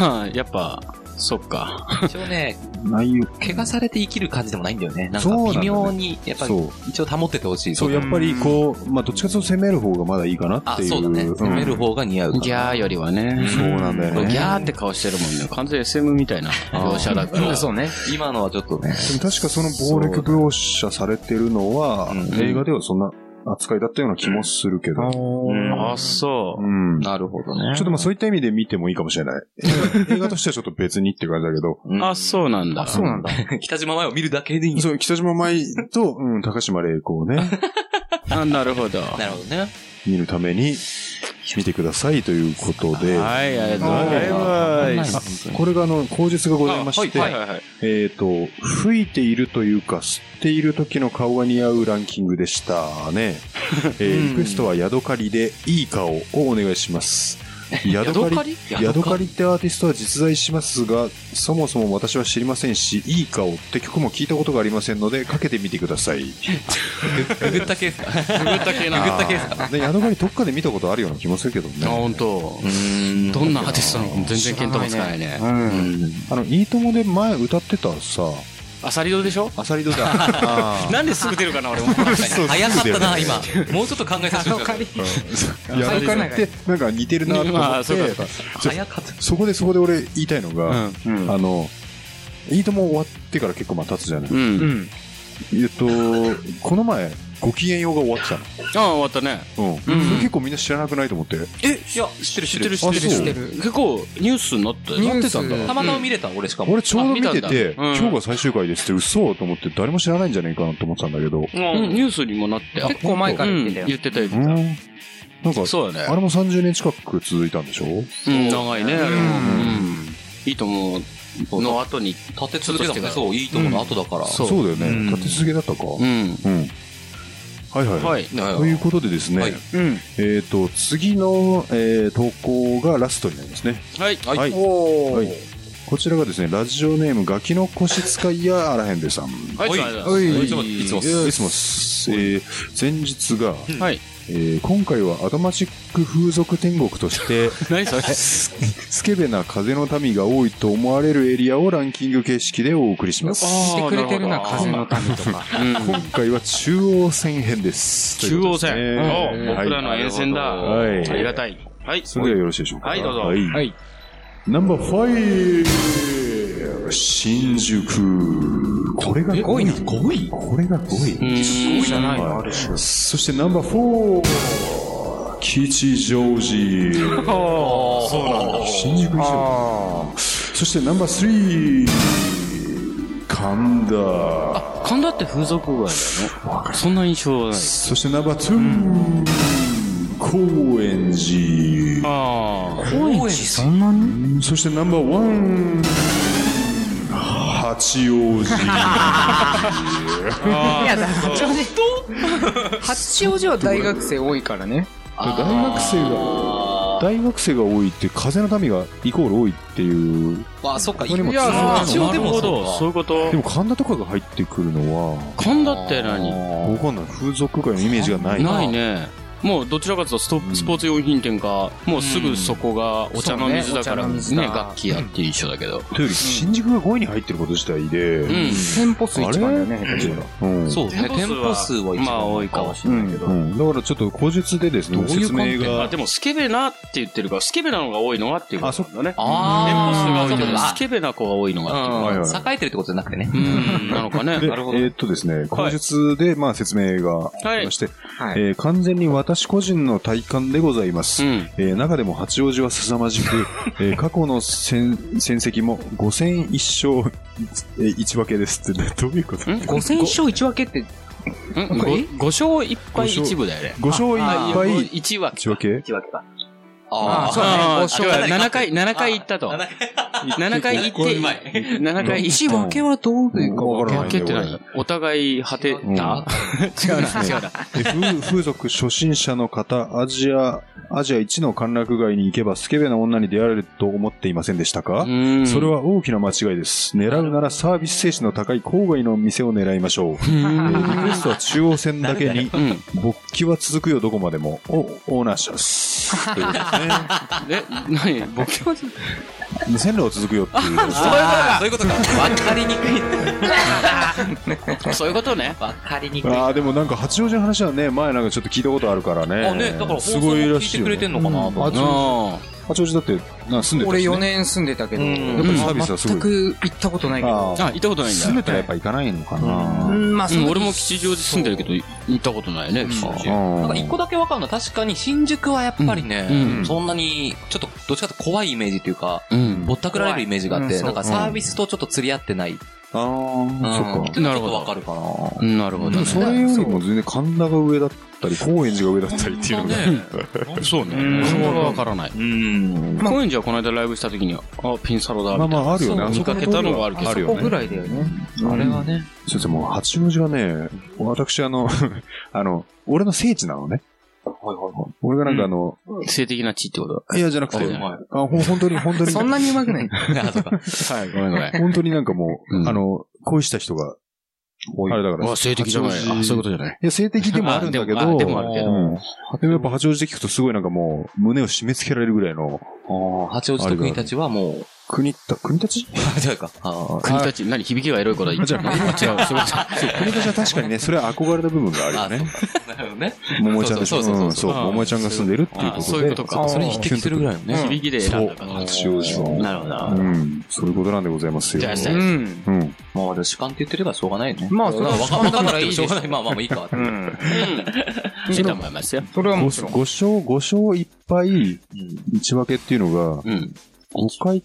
あ [laughs] やっぱ、そっか。一応ね、[laughs] 内容。怪我されて生きる感じでもないんだよね。なんか微妙に、やっぱり。一応保っててほしい。そう、やっぱりこう、まあどっちかというと攻める方がまだいいかなあっ、ていう。そうだね。攻めるうん方が似合う。ギャーよりはね。そうなんだよね。ギャーって顔してるもんね。完全に SM みたいな描写だから。[laughs] そうね。今のはちょっとね。でも確かその暴力描写されてるのは、うん映画ではそんな扱いだったような気もするけど。あ、そうう。ん。ちょなるほどね。っとまあそういった意味で見てもいいかもしれない。[laughs] 映画としてはちょっと別にって感じだけど。うんあ、そうなんだ。そうなんだ。[laughs] 北島前を見るだけでいいそう、北島舞と、うん、高島玲子をね、[laughs] あ、なるほど。なるほどね。見るために見てくださいということで、はい、ありがとうございます。これがあの、口述がございまして、はいはいはい。えっ、と、吹いているというか、吸っている時の顔が似合うランキングでしたね。えーリクエストはヤドカリでいい顔をお願いします。[laughs] ヤドカリ？ヤドカリ？ってアーティストは実在しますが、そもそも私は知りませんし、いい顔って曲も聞いたことがありませんので、かけてみてください。ググった系ですか？ググった系な。ググった系ですか？ヤドカリどっかで見たことあるような気もするけどあ、ね。本当。んどんなアーティストなのかも全然見当もつかないね。うん。あの、いいともで前歌ってたさ、アサリドでしょ？アサリドだ。[laughs] なんですぐ出るかな、俺も。早かったな、今。もうちょっと考えさせてほしかった。ヤドカリってなんか似てるなと思まあってそうか、早かった。そこでそこで俺言いたいのが、うん。あの、いいとも終わってから結構まあ経つじゃない？うん。うん。えっと、この前、ご機嫌ようが終わってたああ、終わったね。の。うん。それ結構みんな知らなくないと思って。え、いや、知ってる知ってる。知ってる、知ってる、あそう知ってる。結構、ニュースになったよ。ニュースなってたんだたまたま見れた、俺しかも。俺ちょうど見てて、今日が最終回ですって嘘と思って誰も知らないんじゃないかなと思ってたんだけど。うん、ニュースにもなって。結構前から言ってたようん言ってた、言ってた。うん。なんか、そうだね。あれも30年近く続いたんでしょ？うん、長いね。いいと思うの後に。立て続けたもんね。そう、いいとこの後だから。そうだようんね。立て続けだったか。うん。うん。はいはい。はい。ねということでですね、はいうん。えっ、と、次の、えー投稿がラストになりますね。はい。はい。おはいこちらがですね、ラジオネーム、ガキの腰使いやあらへんでさん。はい。おいはい。はいいつもいつもいつも。えー前日が、はい。えー今回はアドマチック風俗天国として、[laughs] 何それ？スケベな風の民が多いと思われるエリアをランキング形式でお送りします。してくれてるな、風の民とか。今回は中央線編です。中央線。ということお僕らの沿線だ。はいありがたい。はい。それではよろしいでしょうか。はいどうぞはい。はい。ナンバーファイブ新宿。これが5位。5位？これが5位。うん。じゃないの、ある種。そしてナンバーフォー吉祥寺。[laughs] そうなんだ。新宿以上。そしてナンバースリー神田。神田って風俗街だよね。そんな印象はない。そしてナンバーツー高円寺。ああ。高円寺？そんなに？そしてナンバーワン八王子。いや、だ八王子。八王子は大学生多いからね。大学生が、大学生が多いって、風の民がイコール多いっていう。あ、そっか、いや、一応でもそういうことで。も神田とかが入ってくるのは、神田って何？わかんない。風俗界のイメージがない。ないね。もうどちらかというとストスポーツ用品店か、もうすぐそこがお茶の水だからね楽器やっていう一緒だけど。というより、新宿が5位に入ってること自体で、うん。店舗数一番だよね、下手したら。うん。そうね、店舗数は一番まあ多いかもしれないけど。うん。だからちょっと口述でですね、どういう説明あ、が、でもスケベなって言ってるから、スケベなのが多いのがっていうことなんだね。あ店舗数が多いけど、あスケベな子が多いのがっていうはいはい栄えてるってことじゃなくてね。うん、なのかね。なるほど。ーっとですね、口述で、まあ説明がありまして、はい。えー完全に私個人の体感でございます。うん。えー中でも八王子は凄まじく、[laughs] えー過去の戦戦績も5戦1勝1分けですって、ね、[laughs] どういうこと？ん？5戦勝1分けって、うん？ご5勝1敗1分だよね。?5 勝1敗1分1分け？一分けか。ああ、そうだね。ああ、5勝今日は7回、7回行ったと。7 [laughs] 回行って、7回行1分けはどういうかわからない分けって何お互い果てた？違うな、違うな。[laughs] え風風俗初心者の方、アジア、アジア一の歓楽街に行けばスケベな女に出会えると思っていませんでしたか、うんそれは大きな間違いです。狙うならサービス精神の高い郊外の店を狙いましょう。えーリクエストは中央線だけに、うん。勃起は続くよどこまでも、お、オーナーシャス。ということですね。え、何？僕は線路は続くよっていう。そういうことか。わかりにくい。そういうことね。わかりにくい。ああ、でもなんか八王子の話はね、前なんかちょっと聞いたことあるからね。あ、ね、だから放送もすごいら聞いしいよね。てくれてんのかなと思って。あ八王子だって、な住んでた俺しね4年住んでたけど、うんやっぱりサービスはすごい。全く行ったことないけど。ああ。あ、行ったことないんだ。住んでたらやっぱ行かないのかうな。ん、まあ、うん、俺もき吉祥寺住んでるけど、行ったことないね、吉祥寺。なんか一個だけわかるのは確かに新宿はやっぱりね、うんそんなに、ちょっとどっちかというと怖いイメージっていうか、うん。ぼったくられるイメージがあって、怖いなんかサービスとちょっと釣り合ってない。ああ、うんそっか。ちょっとわかるかな。なるほどね。でもそれよりも全然神田が上だったり、高円寺が上だったりっていうのが。そうね。うん神田がわからない。うん。高円寺はこの間ライブした時に、あ、ピンサロだ、みたいな。まあまああるよね。見かけたのがあるけどあるよねそこぐ。らいだよね。あれはね。先生もう八王子がね、私あの、[laughs] あの、俺の聖地なのね。俺がなんかあの、性的な地ってこと？いやじゃなくて、ああ、ほん本当に [laughs] 本当に、そんなに上手くない。[laughs] はい、ごめんごめん。本当になんかもう、うんあの、恋した人が、あれだから。あ、性的じゃない。あ、そういうことじゃない。いや、性的でもあるんだけど、[laughs] あでもあでもあるけどうんでもやっぱ八王子で聞くとすごいなんかもう、胸を締め付けられるぐらいの、ああ、八王子と国たちはもう、国た、国たち [laughs] 違うか。あ国たち、何響きがエロいこと言っ [laughs] じゃあ、違う、そういうこと。国たちは確かにね、[laughs] それは憧れた部分があるよね。あ、なるほどね。桃江ちゃんとそう桃江ちゃんが住んでるっていうことで。あそういうことかあそれに匹敵するぐらいのね。響きで選んだから。八王子は。なるほど。うん、そういうことなんでございますよ。じゃあじゃあうん。うん。まあ、主観って言ってればしょうがないよね。まあそれはわかんないしょうがない。まあまあまあいいか。うん。うん。いいと思いますよ。それは5もちろん。勝、5勝1敗、1分けっていうのが、うん。5回、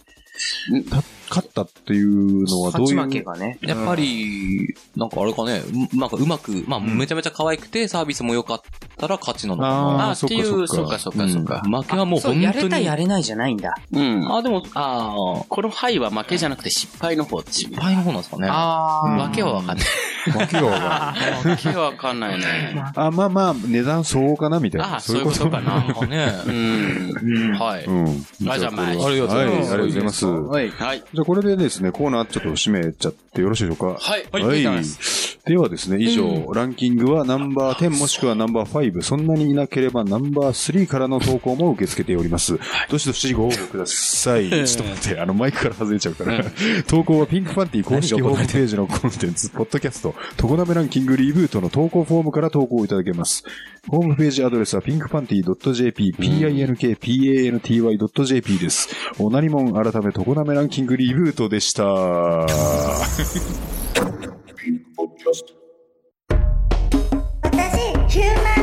た勝ったっていうのはどうい勝ち負けう、がね。やっぱり、なんかあれかね、うなんかうまく、まあめちゃめちゃ可愛くてサービスも良かったら勝ちなのかあ、あーっていう、そっかそっかそっか。負けはもうそう、本やれた当に。やれないじゃないんだ。うん。あ、でも、ああ、この敗は負けじゃなくて失敗の方。失敗の方なんですかね。あわけはわかんない。わけがわかんない。わけはわかんないね。[laughs] あ、まあまあ、値段相応かなみたいな。あそういうことかな。ね。うん。はい。うん。あじゃあまあありがとうございます。はい、ありがとうございます。はい。はい。じゃあこれでですね、コーナーちょっと締めちゃってよろしいでしょうか？はい。はい。ではですね、以上、うランキングはナンバー10もしくはナンバー5、そんなにいなければナンバー3からの投稿も受け付けております。どしどしご応募ください。[laughs] ちょっと待って、あのマイクから外れちゃうから。投稿はピンクパンティ公式ホームページのコンテンツ、ポッドキャスト、トコナメランキングリブートの投稿フォームから投稿いただけます。ホームページアドレスはピンクパンティ .jp、pinkpanty.jp です。おなりもん改めトコナメランキングリブートでした。私ヒューマン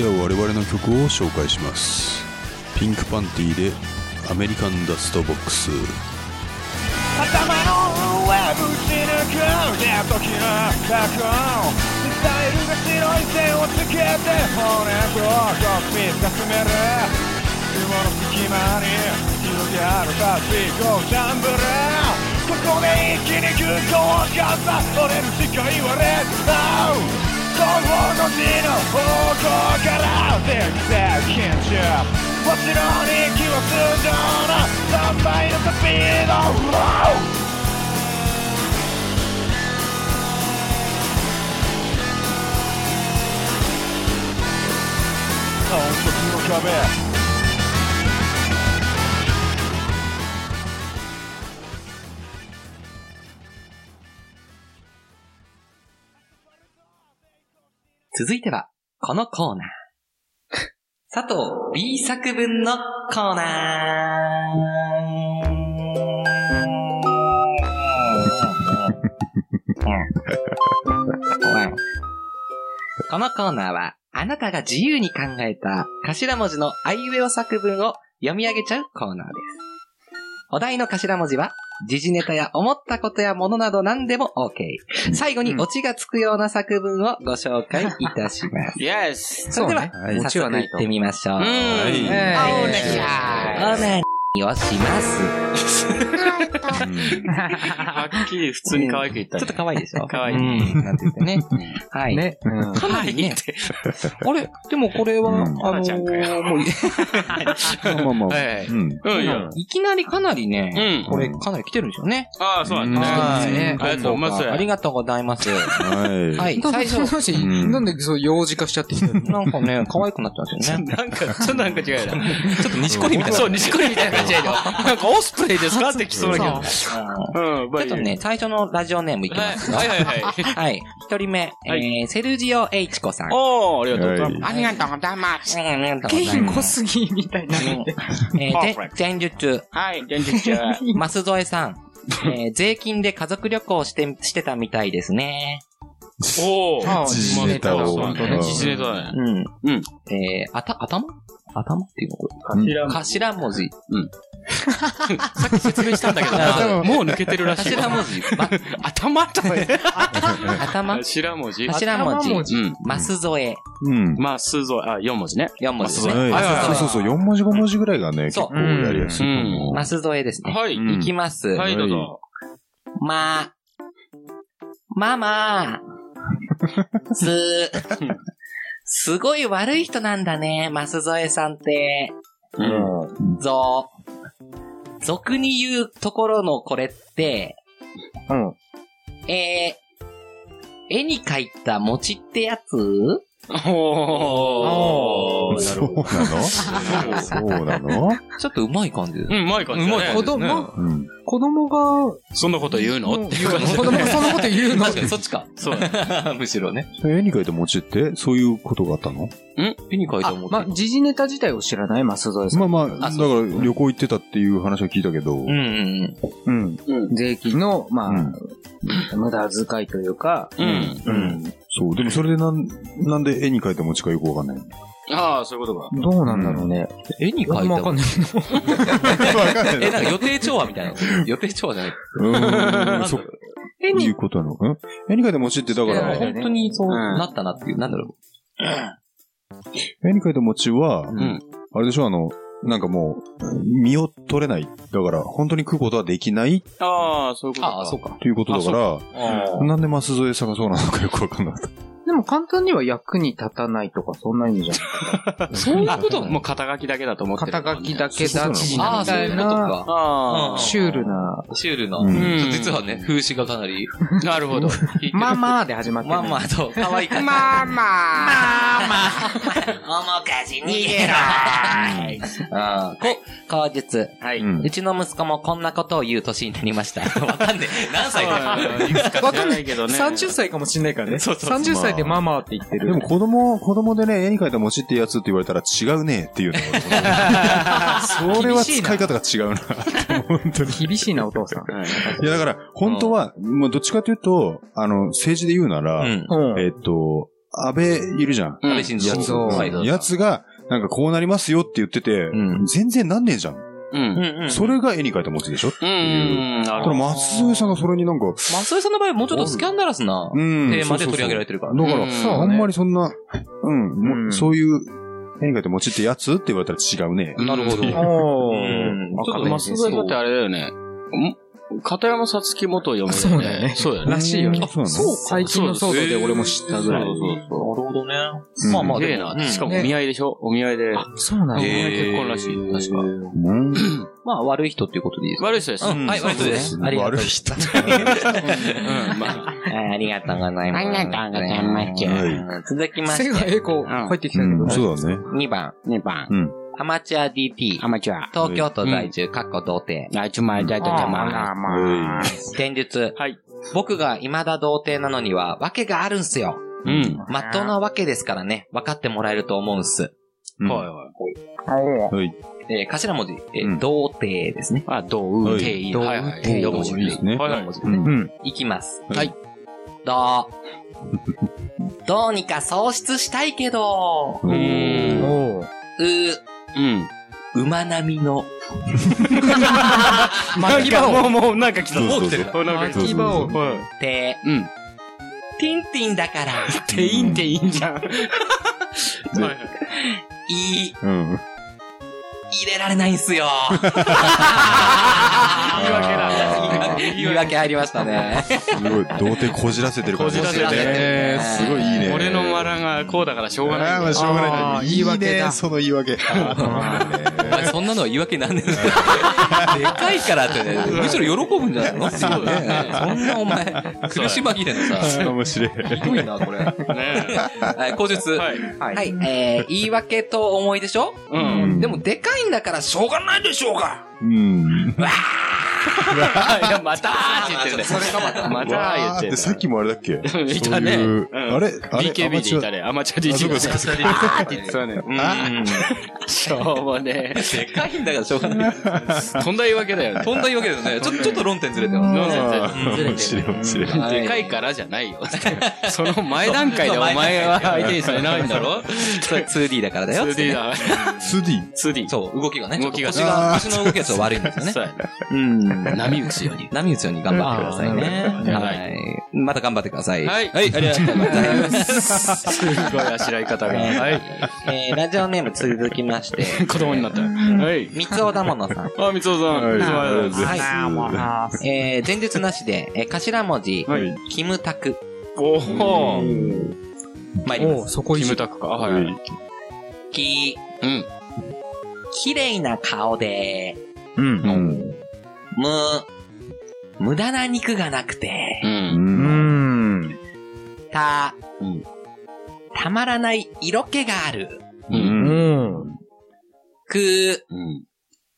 では我々の曲を紹介します。ピンクパンティでアメリカンダストボックス。頭の上ぶち抜く寝時の過去ミサイルが白い線をつけて骨とコックピットが進める。雲の隙間に広がるパシフィコジャンブル。ここで一気に空港をかさ俺の世界はレッド東方の字の方向から全然緊張もちろん息は通常の3倍のスピード音速の壁続いては、このコーナー。[laughs] 佐藤 B 作文のコーナー。[laughs] このコーナーは、あなたが自由に考えた頭文字のあいうえお作文を読み上げちゃうコーナーです。お題の頭文字は、時事ネタや思ったことやものなど何でも OK。最後にオチがつくような作文をご紹介いたします。[laughs] Yes! それでは、そうねオチ早はない行ってみましょう。うんはいえーお願いしまオナニーをします。はっきり普通に可愛く言ったね。ちょっと可愛いでしょ？可愛いうん。なんて言ってね。はい。ね。うんかなりね。あれ？でもこれは、うんあの花ちゃんかよー、もうい、まあまあまあ。はいきなりかなりね、うんこれかなり来てるんですよね。ああ、そうなんだはいね。ありがとうございます。ありがとうございます。はい。はい。最最初、なんでそう幼児化しちゃってきたの？なんかね、可愛くなっちゃうんですよね。[laughs] なんか、ちょっとなんか違うな。[laughs] ちょっと西堀みたいな。そう、西堀みたいな感じやよ。なんかオスプレイですか？って来そうだけど。ちょっとね、最初のラジオネームいきますよ。はいはいはい。はい。一人目、はえー、セルジオ・エイチコさん。おー、ありがとうございます。ありがとうございます。ありがとうございケイますン小杉みたいな。えー、前述、はい、前日中。マスゾエさん。えー税金で家族旅行して、してたみたいですね。おー。あ時事ネタを時事ネタだね。うん。うん。えー、あた、頭？頭っていうのこれ。頭頭文字。[laughs] さっき説明したんだけどな、もう抜けてるらしい。頭文字。ま、頭とかね。頭頭？文字頭文字。うん。マスゾエ。うん。まあ、数ぞ、あ、4文字ね。4文字そうそうそう、4文字5文字ぐらいがね、結そう構やりやすい。マスゾエですね。はい。うんいきます。はい、どうぞ。ま、ママ、す、すごい悪い人なんだね、マスゾエさんって。うん。ぞ、俗に言うところのこれって、うん。えー、絵に描いた餅ってやつ？おー。なそうるほど。なの？そうなの？ちょっと上手い感じです。うん、うまい感じだね。子供、うん。子供が、そんなこと言うの？っていう感じ子供がそんなこと言うの？確かにそっちか。そう。[laughs] むしろね。絵に描いた餅って、そういうことがあったの？絵に描いたあ餅。まあ、時事ネタ自体を知らない？マスゾエさん。まあまあ、だから旅行行ってたっていう話は聞いたけど、うんうんうん。うん。税金の、まあ、うん無駄遣いというか、うん。うん。そう。でもそれでなん、なんで絵に描いた餅かよくわかんない。ああ、そういうことか。どうなんだろうね。絵に描いたあんまわかんない。わかんないえ、なんか予定調和みたいな。予定調和じゃない。うなんだーん、ろうそういうことなのん絵に描いた餅ってだかいやら、本当にそうなったなっていう、なんだろ絵に描いた餅は、んあれでしょ、あの、なんかもう、身を取れない。だから、本当に食うことはできないっああ、そういうことか。ああ、そうか。ていうことだから、あなんでマスゾエさんがそうなのかよくわかんなかった。でも簡単には役に立たないとか、そんな意味じゃん。[laughs] そういうこともう肩書きだけだと思ってる、肩書きだけだし、そうああ、みたいそういうことな、か。あシュールな、シュールな。うん実はね、風刺がかなり。あ。なるほど。[laughs] まあまあで始まってる。まあまあと、可愛いかった。まあまあ。面かじ逃げろあこ、口述。はい。うんうちの息子もこんなことを言う年になりました。わかんねえ。何歳だわかんないけどね。30歳かもしんないからね。そうそうそう30歳でママって言ってる。でも子供、子供でね、絵に描いた餅ってやつって言われたら違うねっていうのがそれは使い方が違うな。本当に。厳しいな、お父さん。いや、だから、本当は、もうどっちかというと、あの、政治で言うなら。えっと、安倍いるじゃん。うん安倍晋三。やつが、なんかこうなりますよって言ってて、うん全然なんねえじゃん。うん。うんうん。それが絵に描いた餅でしょ？ってういう。ん。なるただ、松添さんがそれになんか、松井さんの場合はもうちょっとスキャンダラスなうん。テーマで取り上げられてるから。だから、うんあんまりそんな、うん、もうんそういう、絵に描いた餅ってやつって言われたら違うね。なるほど。おうんちょっと、マス添だってあれだよね。ん片山さつき元読めそうだよねそうだよね。らしいよねあそうなの最近の騒動で俺も知ったぐらい。そうそうそう。なるほどね。うんまあまあ。でもうんしかもお見合いでしょ？お見合いで。そうなんだ。えー結婚らしい確かうん。まあ悪い人っていうことでいいですか？悪い人です。うんはい、悪い人です。ありがとう。悪い人。うん、まあ。ありがとうございます。ありがとうございますはい続きま背がして、エコ入ってきたけどうん、。そうだね。2番、2番。うん。アマチュア DT ア。マチュア。東京都在住、かっこ童貞。あ、ちょ、まあ、だいたいあままああ。まあ。前述。はい。僕が未だ童貞なのには、訳があるんすよ。うん。まっとうなわけですからね、分かってもらえると思うんす。うんはいはい。はい。えー頭文字、えーうん童貞ですね。あ、どう、はい定義。どうはいはい。どう4文字いいですねはいはい四文。字うんうん。いきます。はい。どう [laughs] どうにか喪失したいけど、ううん。おう。う、うん。馬並みの、[laughs] 巻き場を。もう、もう、なんか来た。そうそうそうもうなんか来た巻き場を。て、うん。ティンティンだから、ていんていいんじゃん。[laughs] はいはい。いい、うん。入れられないんすよ。言い訳だ言い訳入りましたね。すごい、童貞こじらせてる感じこじらせてるねすごいいいね。俺のマラがこうだからしょうがない。ああしょうがない。言い訳だね、その言い訳。[laughs] そんなのは言い訳なんねん。でかいからってね、むしろ喜ぶんじゃないの？そうだね。そんなお前、苦し紛れのさ、面白い。ひどいな、これ。ね [laughs] はい、口述。はい。ははい、えー、言い訳と思いでしょ？うん。でも、でかいんだからしょうがないでしょうが。うん。いや、またーって言ってるね。それがまたまたーわー言ってる。ってさっきもあれだっけ？[laughs] いたね。そういううんあれ？あれ BKB でいたね。アマチュア DJ がね。あそうかそうあーって言ってたね。うん。しょうもねでかいんだからしょうがない。え。飛んだ言い訳だよね。飛んだ言い訳ですね。ちょ、ちょっと論点ずれてます。論点ずれてる面白い面白でかいからじゃないよ。[laughs] その前段階でお前は相手にされないんだろ？[laughs] それ 2D だからだよ。2D だ。2D? 2D。そう、動きがね。動きが、腰の動きがちょっと悪いんですよね。そうやね。うん。波打つように。波打つように頑張ってくださいね。うんはい。また頑張ってください。はいはい、ありがとうございます。[laughs] すごいあしらい方が。はい。えー、ラジオネーム続きまして、[laughs] 子供になった。はい。三つおだものさん。あ、みつおさん。はいえー、前述なしで、えー、頭文字、はい。キムタク、す。おほ参ります。キそこいじムタクか。あはいはい。き、うん。綺麗な顔で、うん。うん。む、無駄な肉がなくてう、。うんん。た、うんたまらない色気がある。う。うんん。く、うん。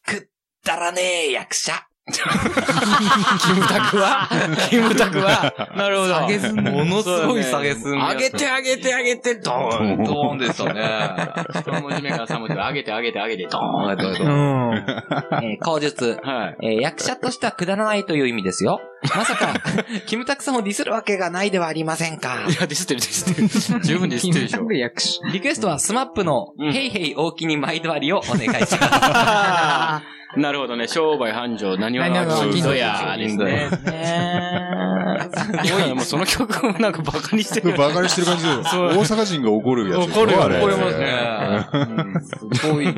くったらねえ役者。キムタクは？キムタクは？なるほど。下げすんものすごい下げすん上げて上げて上げて、ドーン。ドーンでしたね。一文字目から三文字目、上げて上げて上げて、ドーン。はい、どう。ん。えー口述。はい。えー役者としてはくだらないという意味ですよ。まさか、[laughs] キムタクさんをディスるわけがないではありませんか？いや、ディスってる、ディスってる。十分ディスってるでしょ。リクエストはスマップの、うん Hey Hey おおきに毎度ありをお願いします。なるほどね。商売繁盛、何は金土やですね。[laughs] いや、もうその曲もなんかバカにしてる。[laughs] バカにしてる感じで、大阪人が怒るやつ。怒るよあれ怒りますねすごいなぁ。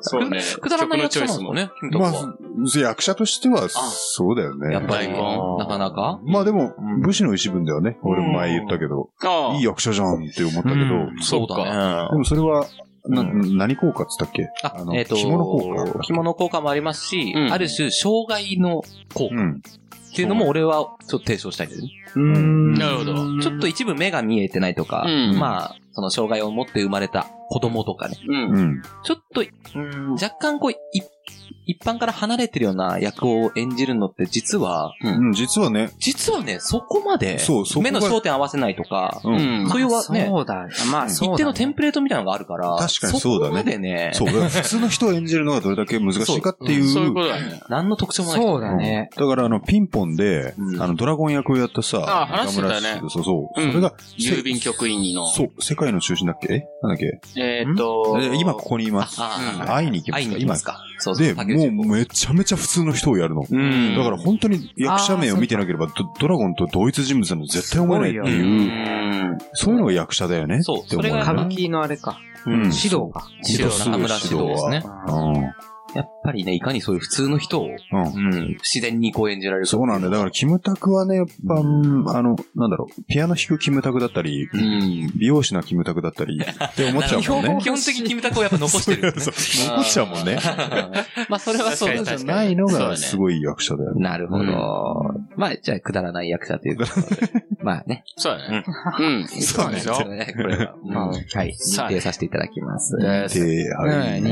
そうね。くだらないチョイスもね。まあは。、役者としては、そうだよね。やっぱり、大なかなか？まあでもうん、武士の一分ではね、俺も前言ったけど。いい役者じゃんって思ったけど、うんそうか。でもそれは、何効果っつったっけ？あの、えっと、着物効果？着物効果もありますし、うんある種、障害の効果うん。っていうのも俺はちょっと提唱したいんですね。うんなるほど。ちょっと一部目が見えてないとか、うんまあ、その障害を持って生まれた子供とかね。ちょっと、うん、若干こう、い一般から離れてるような役を演じるのって実は、うん、実はね、実はね、そこまでそうそこが目の焦点合わせないとか、うん。うん。そういうはね、そうだ。まあ、そ。一定のテンプレートみたいなのがあるから、確かにそうだねそこまでね、そう、普通の人を演じるのがどれだけ難しいかっていう。そういうことだね。何の特徴もない。そうだね。だからあの、ピンポンで、うんあの、ドラゴン役をやったさ、あ話してたよねそうそう。うんそれが、せ郵便局員の。そう、世界の中心だっけ？えなんだっけ？えーっと、え今ここにいます。会いに行きますか？会いに行きますか？そうそう、もうめちゃめちゃ普通の人をやるの。うん。だから本当に役者名を見てなければ、ドドラゴンと同一人物なの絶対思えないってういう、ん。そういうのが役者だよねってそう思うよね。それが歌舞伎のあれか。うん指導か。指導中村指導ですね。うん。やっぱりね、いかにそういう普通の人を、うん。うん、自然にこう演じられるかそうなんだよ。だから、キムタクはね、やっぱ、うんあの、なんだろう、ピアノ弾くキムタクだったり、うん。美容師なキムタクだったり、って思っちゃうもんね。[laughs] 基本的にキムタクをやっぱ残してる、ね。[laughs] そう残っちゃうもんね。[laughs] まあ、それはそうだ確かにじゃないのそうだねがすごい役者だよね。なるほど。まあ、じゃあ、くだらない役者ということで。まあね。そうだね。うん。そうですよ。そうね。これは、まあ、はい。認定させていただきます。です。で、ははい。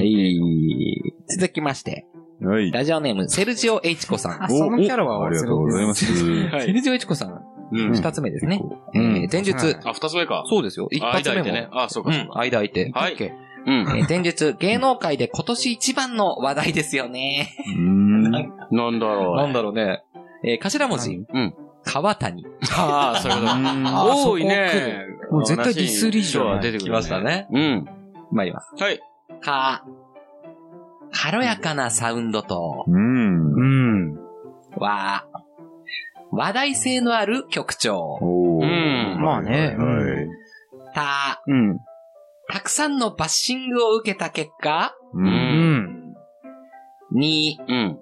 続きまして、い。はい。ラジオネーム、セルジオ・エイチコさんあ、。そのキャラはありがとうございます。セルジオ・エイチコさん、うん二つ目ですね。えうんー前述。あ、二つ目か。そうですよ。一あ発目も。間空いてね。あ、そうか、そううん、間空いて。はいうん。ーえー前述、芸能界で今年一番の話題ですよね。うん。なんだろう。なんだろうね。えー頭文字。うん。川谷。ああ、そういうこと多いね。もう絶対ディスりじゃん話に出てくる。来ました。ね。うん。参ります。はい。か、軽やかなサウンドと、うん。うん。わ、話題性のある曲調。おーうんまあねはい。た、うん。たくさんのバッシングを受けた結果、う。うんん。に、うん。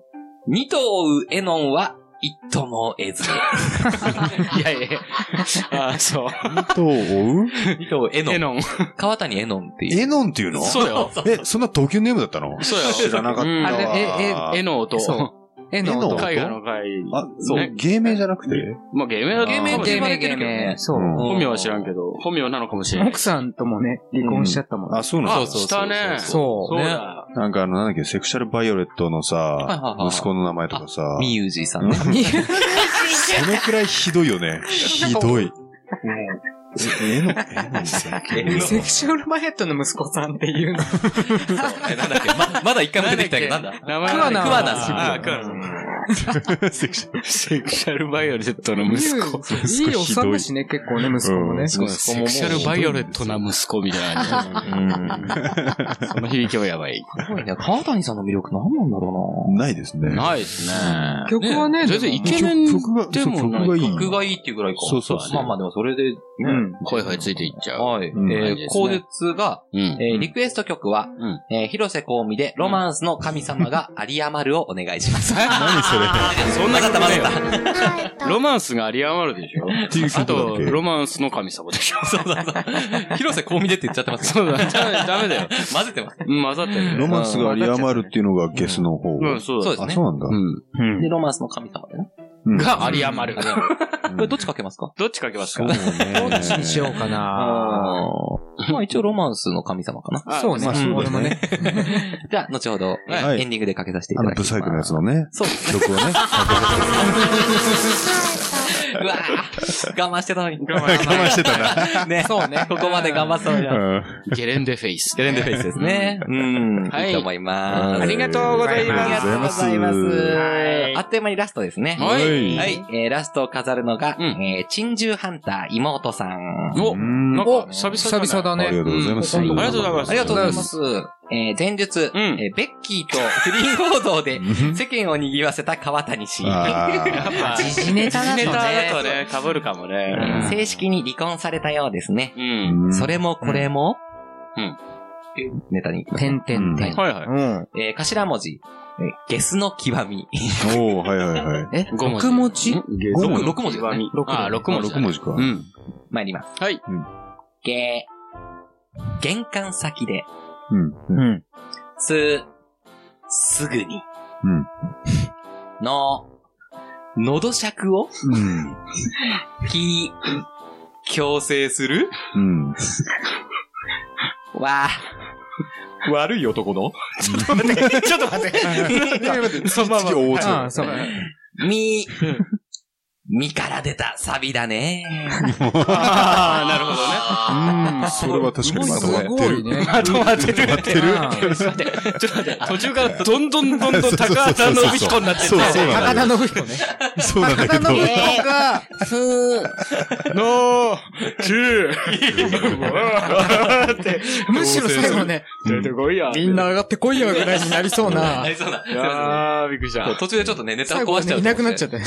二頭を追うエノンは一頭も得ず。[laughs] いやいやいや。ああ、そう。と追う？二頭エノン。エノン。川谷エノンっていう。エノンっていうの？そうだよ。え、そんな東京ネームだったの？そうよ。知らなかったうんわ。あれえエノと、そうえ絵のの音絵画の会。あ、そうね芸名じゃなくてまあ、芸名だ芸名芸名芸名芸名。そう。うん本名は知らんけど、本名なのかもしれない。奥さんともね、離婚しちゃったもん。あ、そうなんあ、だ。したね。そうそうだ。なんかあの、なんだっけ、セクシャルバイオレットのはいさ息子の名前とかさ、ミユージーさんね。そのくらいひどいよね。ひどい。ええの、えのだっけセクシュアルマヘッドの息子さんっていうの。え、なんだっけま、まだ一回も出てきたけど、なんだクワナクワナ、クワナ。[laughs] セクシャルセクシャルバイオレットの息子。いいおっさんだしね、結構ね、息子もね。うんセクシャルバイオレットな息子みたいな。[laughs] その響きはやばい。すごいね。川谷さんの魅力何なんだろないですね。ないですね。曲はね、全然イケメンでそうもない曲がいい。うな。曲がいいっていうぐらいか。そうそうそうまあまあでもそれで、うん。声がついていっちゃう。はい。うんえー、口述が、うん。えーリクエスト曲は、うんえー広瀬香美でロマンスの神様が有り余るをお願いします。何それ？そんな混ざった混ざった。はいえっとロマンスが有り余るでしょ？っていうあと、ロマンスの神様でしょそうそうそう。広瀬香美でって言っちゃってます。そうだ、ダメだよ。混ぜてます。うん混ざってる。ロマンスが有り余るっていうのがゲスの方。うん、そうだ。そうですそうなんだ。うん。で、ロマンスの神様でね。うんが有り余る。うんこれどっちかけますか？どっち書きますか？どっちにしようかな。まあ一応ロマンスの神様かな。あそうねまあそうだね。[laughs] じゃあ、後ほど、はいエンディングでかけさせていあの、ただきます。ブサイクのやつのね、そうですね。曲をね。[laughs] うわぁ、我慢してたのに。我我慢してたな。[laughs] ね。そうね。ここまで頑張ってたのにな。うんゲレンデフェイス。ゲレンデフェイスですね。うん。はいいいと思います。ありがとうございますありがとうございます。はいあっという間にラストですね。はいはい。えー、ラストを飾るのが、うんえー、珍獣ハンター妹さん。おうんなんか、久々久々だね。ありがとうございます。ありがとうございます。ありがとうございます。えー、前述、うんえーベッキーと不倫報道で世間を賑わせた川谷氏。あやっーぱ、時事ネタだとね時事ネタだとね、被るかもえね。ー正式に離婚されたようですね。うん。それもこれも、うんえネタに。てんてんてん。はいはい。うん。えー、頭文字、えーゲスの極み。おー、はいはいはい。え、五六文字？五六六文字ですね。ああ、六文字だね。六文字か。うん。参ります。はい。げ、玄関先で、うん。うん。す、すぐに、うん。の、喉尺を、うん。き、強制する？うん。わ、悪い男の？ちょっと待って。そのまま。大津 [laughs] ああ、そう。み、みから出たサビだね。ああ、なるほどね。うん。それは確かにまとすまってる。ごいね。まとまってる。まってるちょっと待って、ちょっと待って、途中からどんどんどんどん高田信彦になってそうそうそう高田信彦ね。そうなんだけど。高田信彦が、ふー。のー、ちゅー。って、むしろ最後ね、出てこいや。みんな上がってこいやぐらいになりそうなあ。りそうだ。すいいまやー、びっくりした。途中でちょっとね、ネタ壊しちゃう。いなくなっちゃって。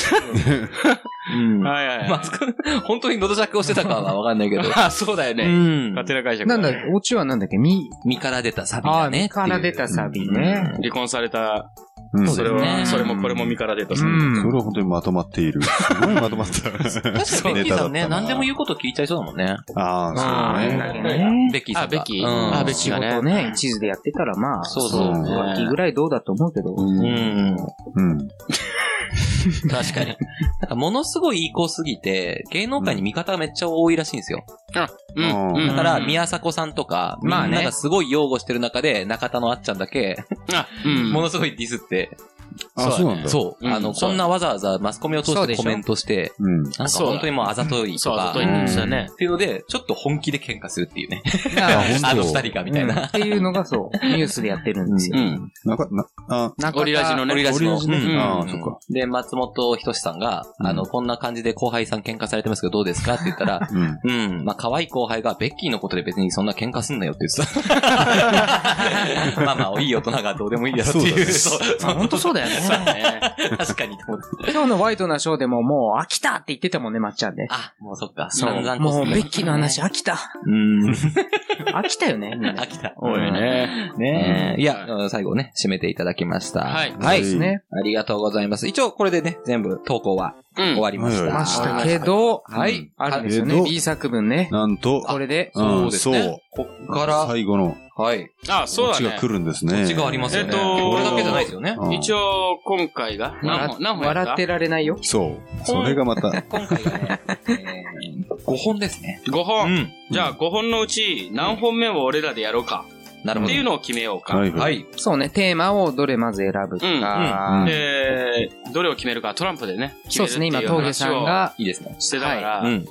うん。はいはいはい。まあ、そこ本当に喉尺をしてたかはわかんないけど。[laughs] あ、そうだようね。ん。勝手な解釈。なんだ、オチはなんだっけ？み、身から出たサビああ、だね。身から出たサビね。離婚された、うんそれは、ねそれもこれも身から出た。うそん。れは本当にまとまっている。すごいまとまった。確かにベッキーさんね、何でも言うこと聞いちゃいそうだもんね。ああ、そうあだあ、ね。ね。ベッキーさんが。あベッキーうんあベッキー仕事ね、一途でやってたらまあ、そうそう。うん楽器ぐらいどうだと思うけど。うん。うん。確かに。なんか、ものすごいいい子すぎて、芸能界に味方がめっちゃ多いらしいんですよ。うん。うん。だから、宮迫さんとか、まあねながすごい擁護してる中で、中田のあっちゃんだけ、あ、うん。[laughs] ものすごいディスって、え、あ、そうなんだ。そう。うんあの、そうこんなわざわざマスコミを通そうでしてコメントして、うん。なんかそうだ本当にもうあざといそう、とか、と言ってたね。っていうので、ちょっと本気で喧嘩するっていうね。あ本当あの二人が、みたいうんな。っていうのがそう、ニュースでやってるんですよ。うん。なんか、な、あ、なんかオリラジのね。オリラジの。ああそっか。で、松本人志さんが、うんあの、こんな感じで後輩さん喧嘩されてますけどどうですかって言ったら、うん。うん。まあ、可愛い後輩がベッキーのことで別にそんな喧嘩すんなよって言ってた。[laughs] まあまあ、いい大人がどうでもいいやろっていう。そうそうあ、本当そうだよね。[laughs] 確かに。今日のワイドなショーでももう飽きたって言ってたもんね、まっちゃんで。あ、もうそっか。そう。もう、ベッキーの話飽きた。うん。飽きたよね、飽きた。多いね。ねえ。いや、うん最後ね、締めていただきました。はいはい。ですね。ありがとうございます。一応、これでね、全部投稿はうん。終わりました。はいましたけど、はい。あるんですよね。B 作文ね。なんと、これで、うんそうですねそうこっから、最後のはい。あ、そうだねオチが来。るんですね。こっちがありますよね。えっとこれだけじゃないですよね。うん一応、今回が？何本、何本やった？笑ってられないよ。そう。それがまた、[laughs] 今回がね、えー、5本ですね。5本。ん。じゃあ5本のうち何本目を俺らでやろうか。なるほど。っていうのを決めようか。はいは。い。そうね、テーマをどれまず選ぶか。うんで、どれを決めるかトランプでね。そうですね、今、決めるっていう峠さんが、いいですね。してたから、うん。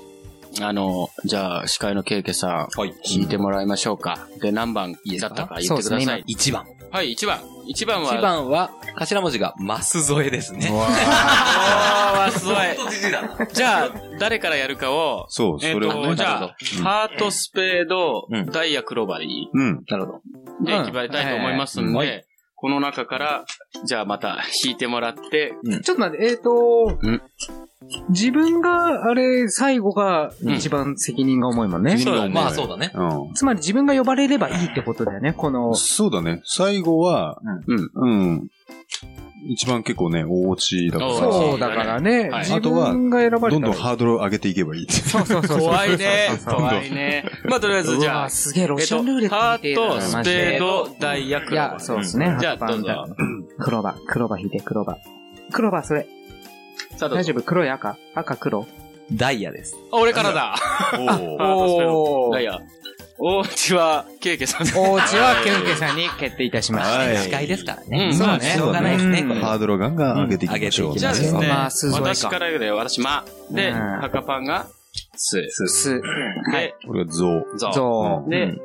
あの、じゃあ、司会のケイケさん、はい。引いてもらいましょうか。で、何番だったか言ってください。1番。はい、1番。1番は、1番は、頭文字が、マス添えですね。あー、すごい。ほんとじじいだな。じゃあ、誰からやるかを、そう、えっ、と、それをね。じゃあ、ハート、スペード、うんダイヤ、クローバーでいいうん。なるほど。で、うん決まりたいと思いますんはいで、この中から、じゃあまた引いてもらって、ちょっと待って、えっ、とん、自分が、あれ、最後が一番責任が重いもんね。そうだねまあそうだね。うん。つまり自分が呼ばれればいいってことだよね、この。そうだね。最後は、うん。うん。一番結構ね、大落ちだから。そうだからね、はい自分が選ばれたらどんどんハードルを上げていけばいい。そうそうそうそう。怖いねそうそうそう怖いね。まあ、とりあえず、じゃあすげえ、ロえっとシアンルーレットハート、スペード、ダイヤ、クいや、ローバー。そうですね。じゃあ、どうぞ。クローバー、クローバー引いて、クローバー。クローバー、それ。さあ、どうぞ。大丈夫？黒い赤？赤黒？ダイヤです。あ俺からだ。おおーダイヤ。お家はケイケさんで。お家はケンケさんに決定いたしました。はい司会ですからうね。んそうねしょうがないですね。ハードルをガンガン上げていきましょう。うんじゃあですね、私から言うで、私、ま。で、うんハカパンが、す。す、で、これがゾウ。ゾウ。ぞでうん、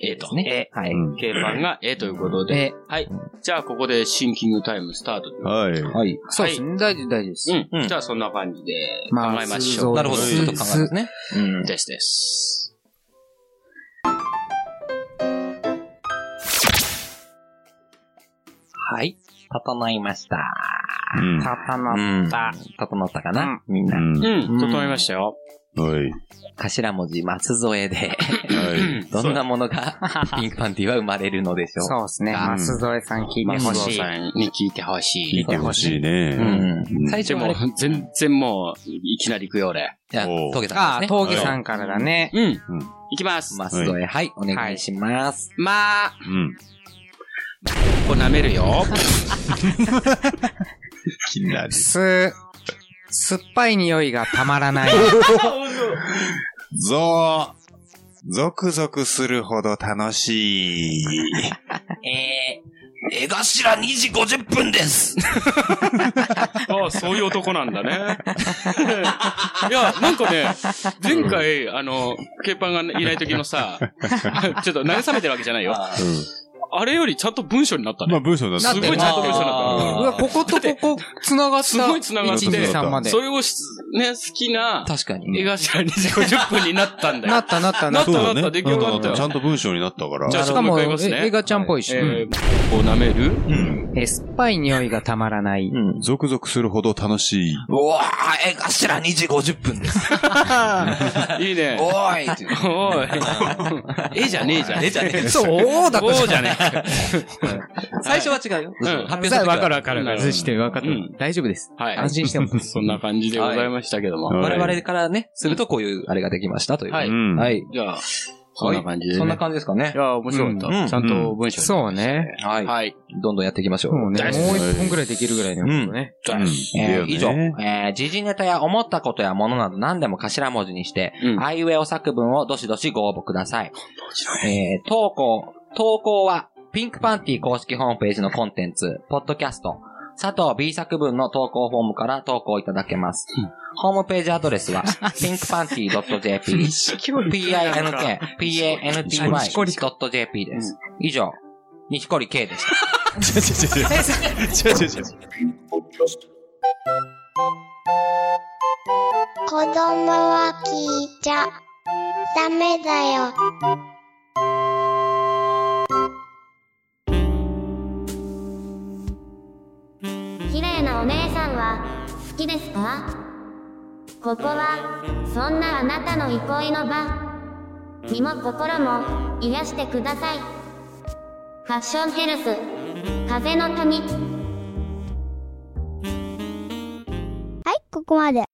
えと。ね。はい。うんケイパンが、えということう。で。え、はい。じゃあ、ここでシンキングタイムスタートはい。はい。そうですね。大丈夫、大丈夫です。うん。うんじゃあ、そんな感じで考まあえましょう。数なるほど。はいちょっと考えますね。うん。ですです。はい。整いました。うん。たたうまん。整ったかな？みんな。うん。うん、整いましたよ。はい。頭文字松添で、はい。[laughs] どんなものがピンクパンティは生まれるのでしょう？そうですね。うんマス添さん聞いてほしい。松尾さんに聞いてほしい。聞いてほしいね。うん。最初はあれ、全然もう、いきなり行くよ、俺。いや、峠さああ、んですね。峠さんからだね。うん。うん行きます。松添、はい、お願いします。まあ、うん。これ舐めるよ。気になる。す、酸っぱい匂いがたまらない。[laughs] ゾウ。ゾクゾクするほど楽しい。[laughs] えー、江頭2時50分です。あ [laughs] あ、そういう男なんだね。[laughs] いや、なんかね、前回、あの、ケーパンがいない時のさ、[laughs] ちょっと慰めてるわけじゃないよ。あれよりちゃんと文章になったまあね。文章だすごいちゃんと文章になっうわ、こことここ、繋がった。すごい繋がって1、2、3また。で。それをしね、好きな、確かに。江頭2時50分になったんだよ。なったなったなっ。なった。なった出来上がったようんちゃんと文章になったから。じゃあしかも、映画ちゃんっぽいし。こう舐める？うん。え、酸っぱい匂いがたまらない。うん。ゾクゾクするほど楽しい。うわー、江頭2時50分です。[laughs] いいね。おーいおい。[laughs] えじゃねえじゃん。えじゃねえそうだおーじゃね [laughs] 最初は違うよ。うん発表する時はわかるわかるわかる。ずして分かったうん。大丈夫です。はい。安心しても。[laughs] そんな感じでございましたけども。はい我々からね、するとこういうあれができましたという。はいうん。はい。じゃあ、そんな感じで、ね。そんな感じですかねい。や、面白かった。うんちゃんと文章にそうね。はい。はい。どんどんやっていきましょう。もうね、もう大一本くらいできるぐらいのこと以上、えー、時事ネタや思ったことやものなど何でも頭文字にして、うんあいうえお作文をどしどしご応募ください。えー、投稿、投稿は、ピンクパンティ公式ホームページのコンテンツ、ポッドキャスト、佐藤 B 作文の投稿フォームから投稿いただけます。ホームページアドレスは、pinkpanty.jp、pink, panty.jp です。以上、西堀 K でした。違う違う違う違う。子供は聞いちゃダメだよ。綺麗なお姉さんは好きですか？ここはそんなあなたの憩いの場。身も心も癒してください。ファッションヘルス、風の谷。はい、ここまで。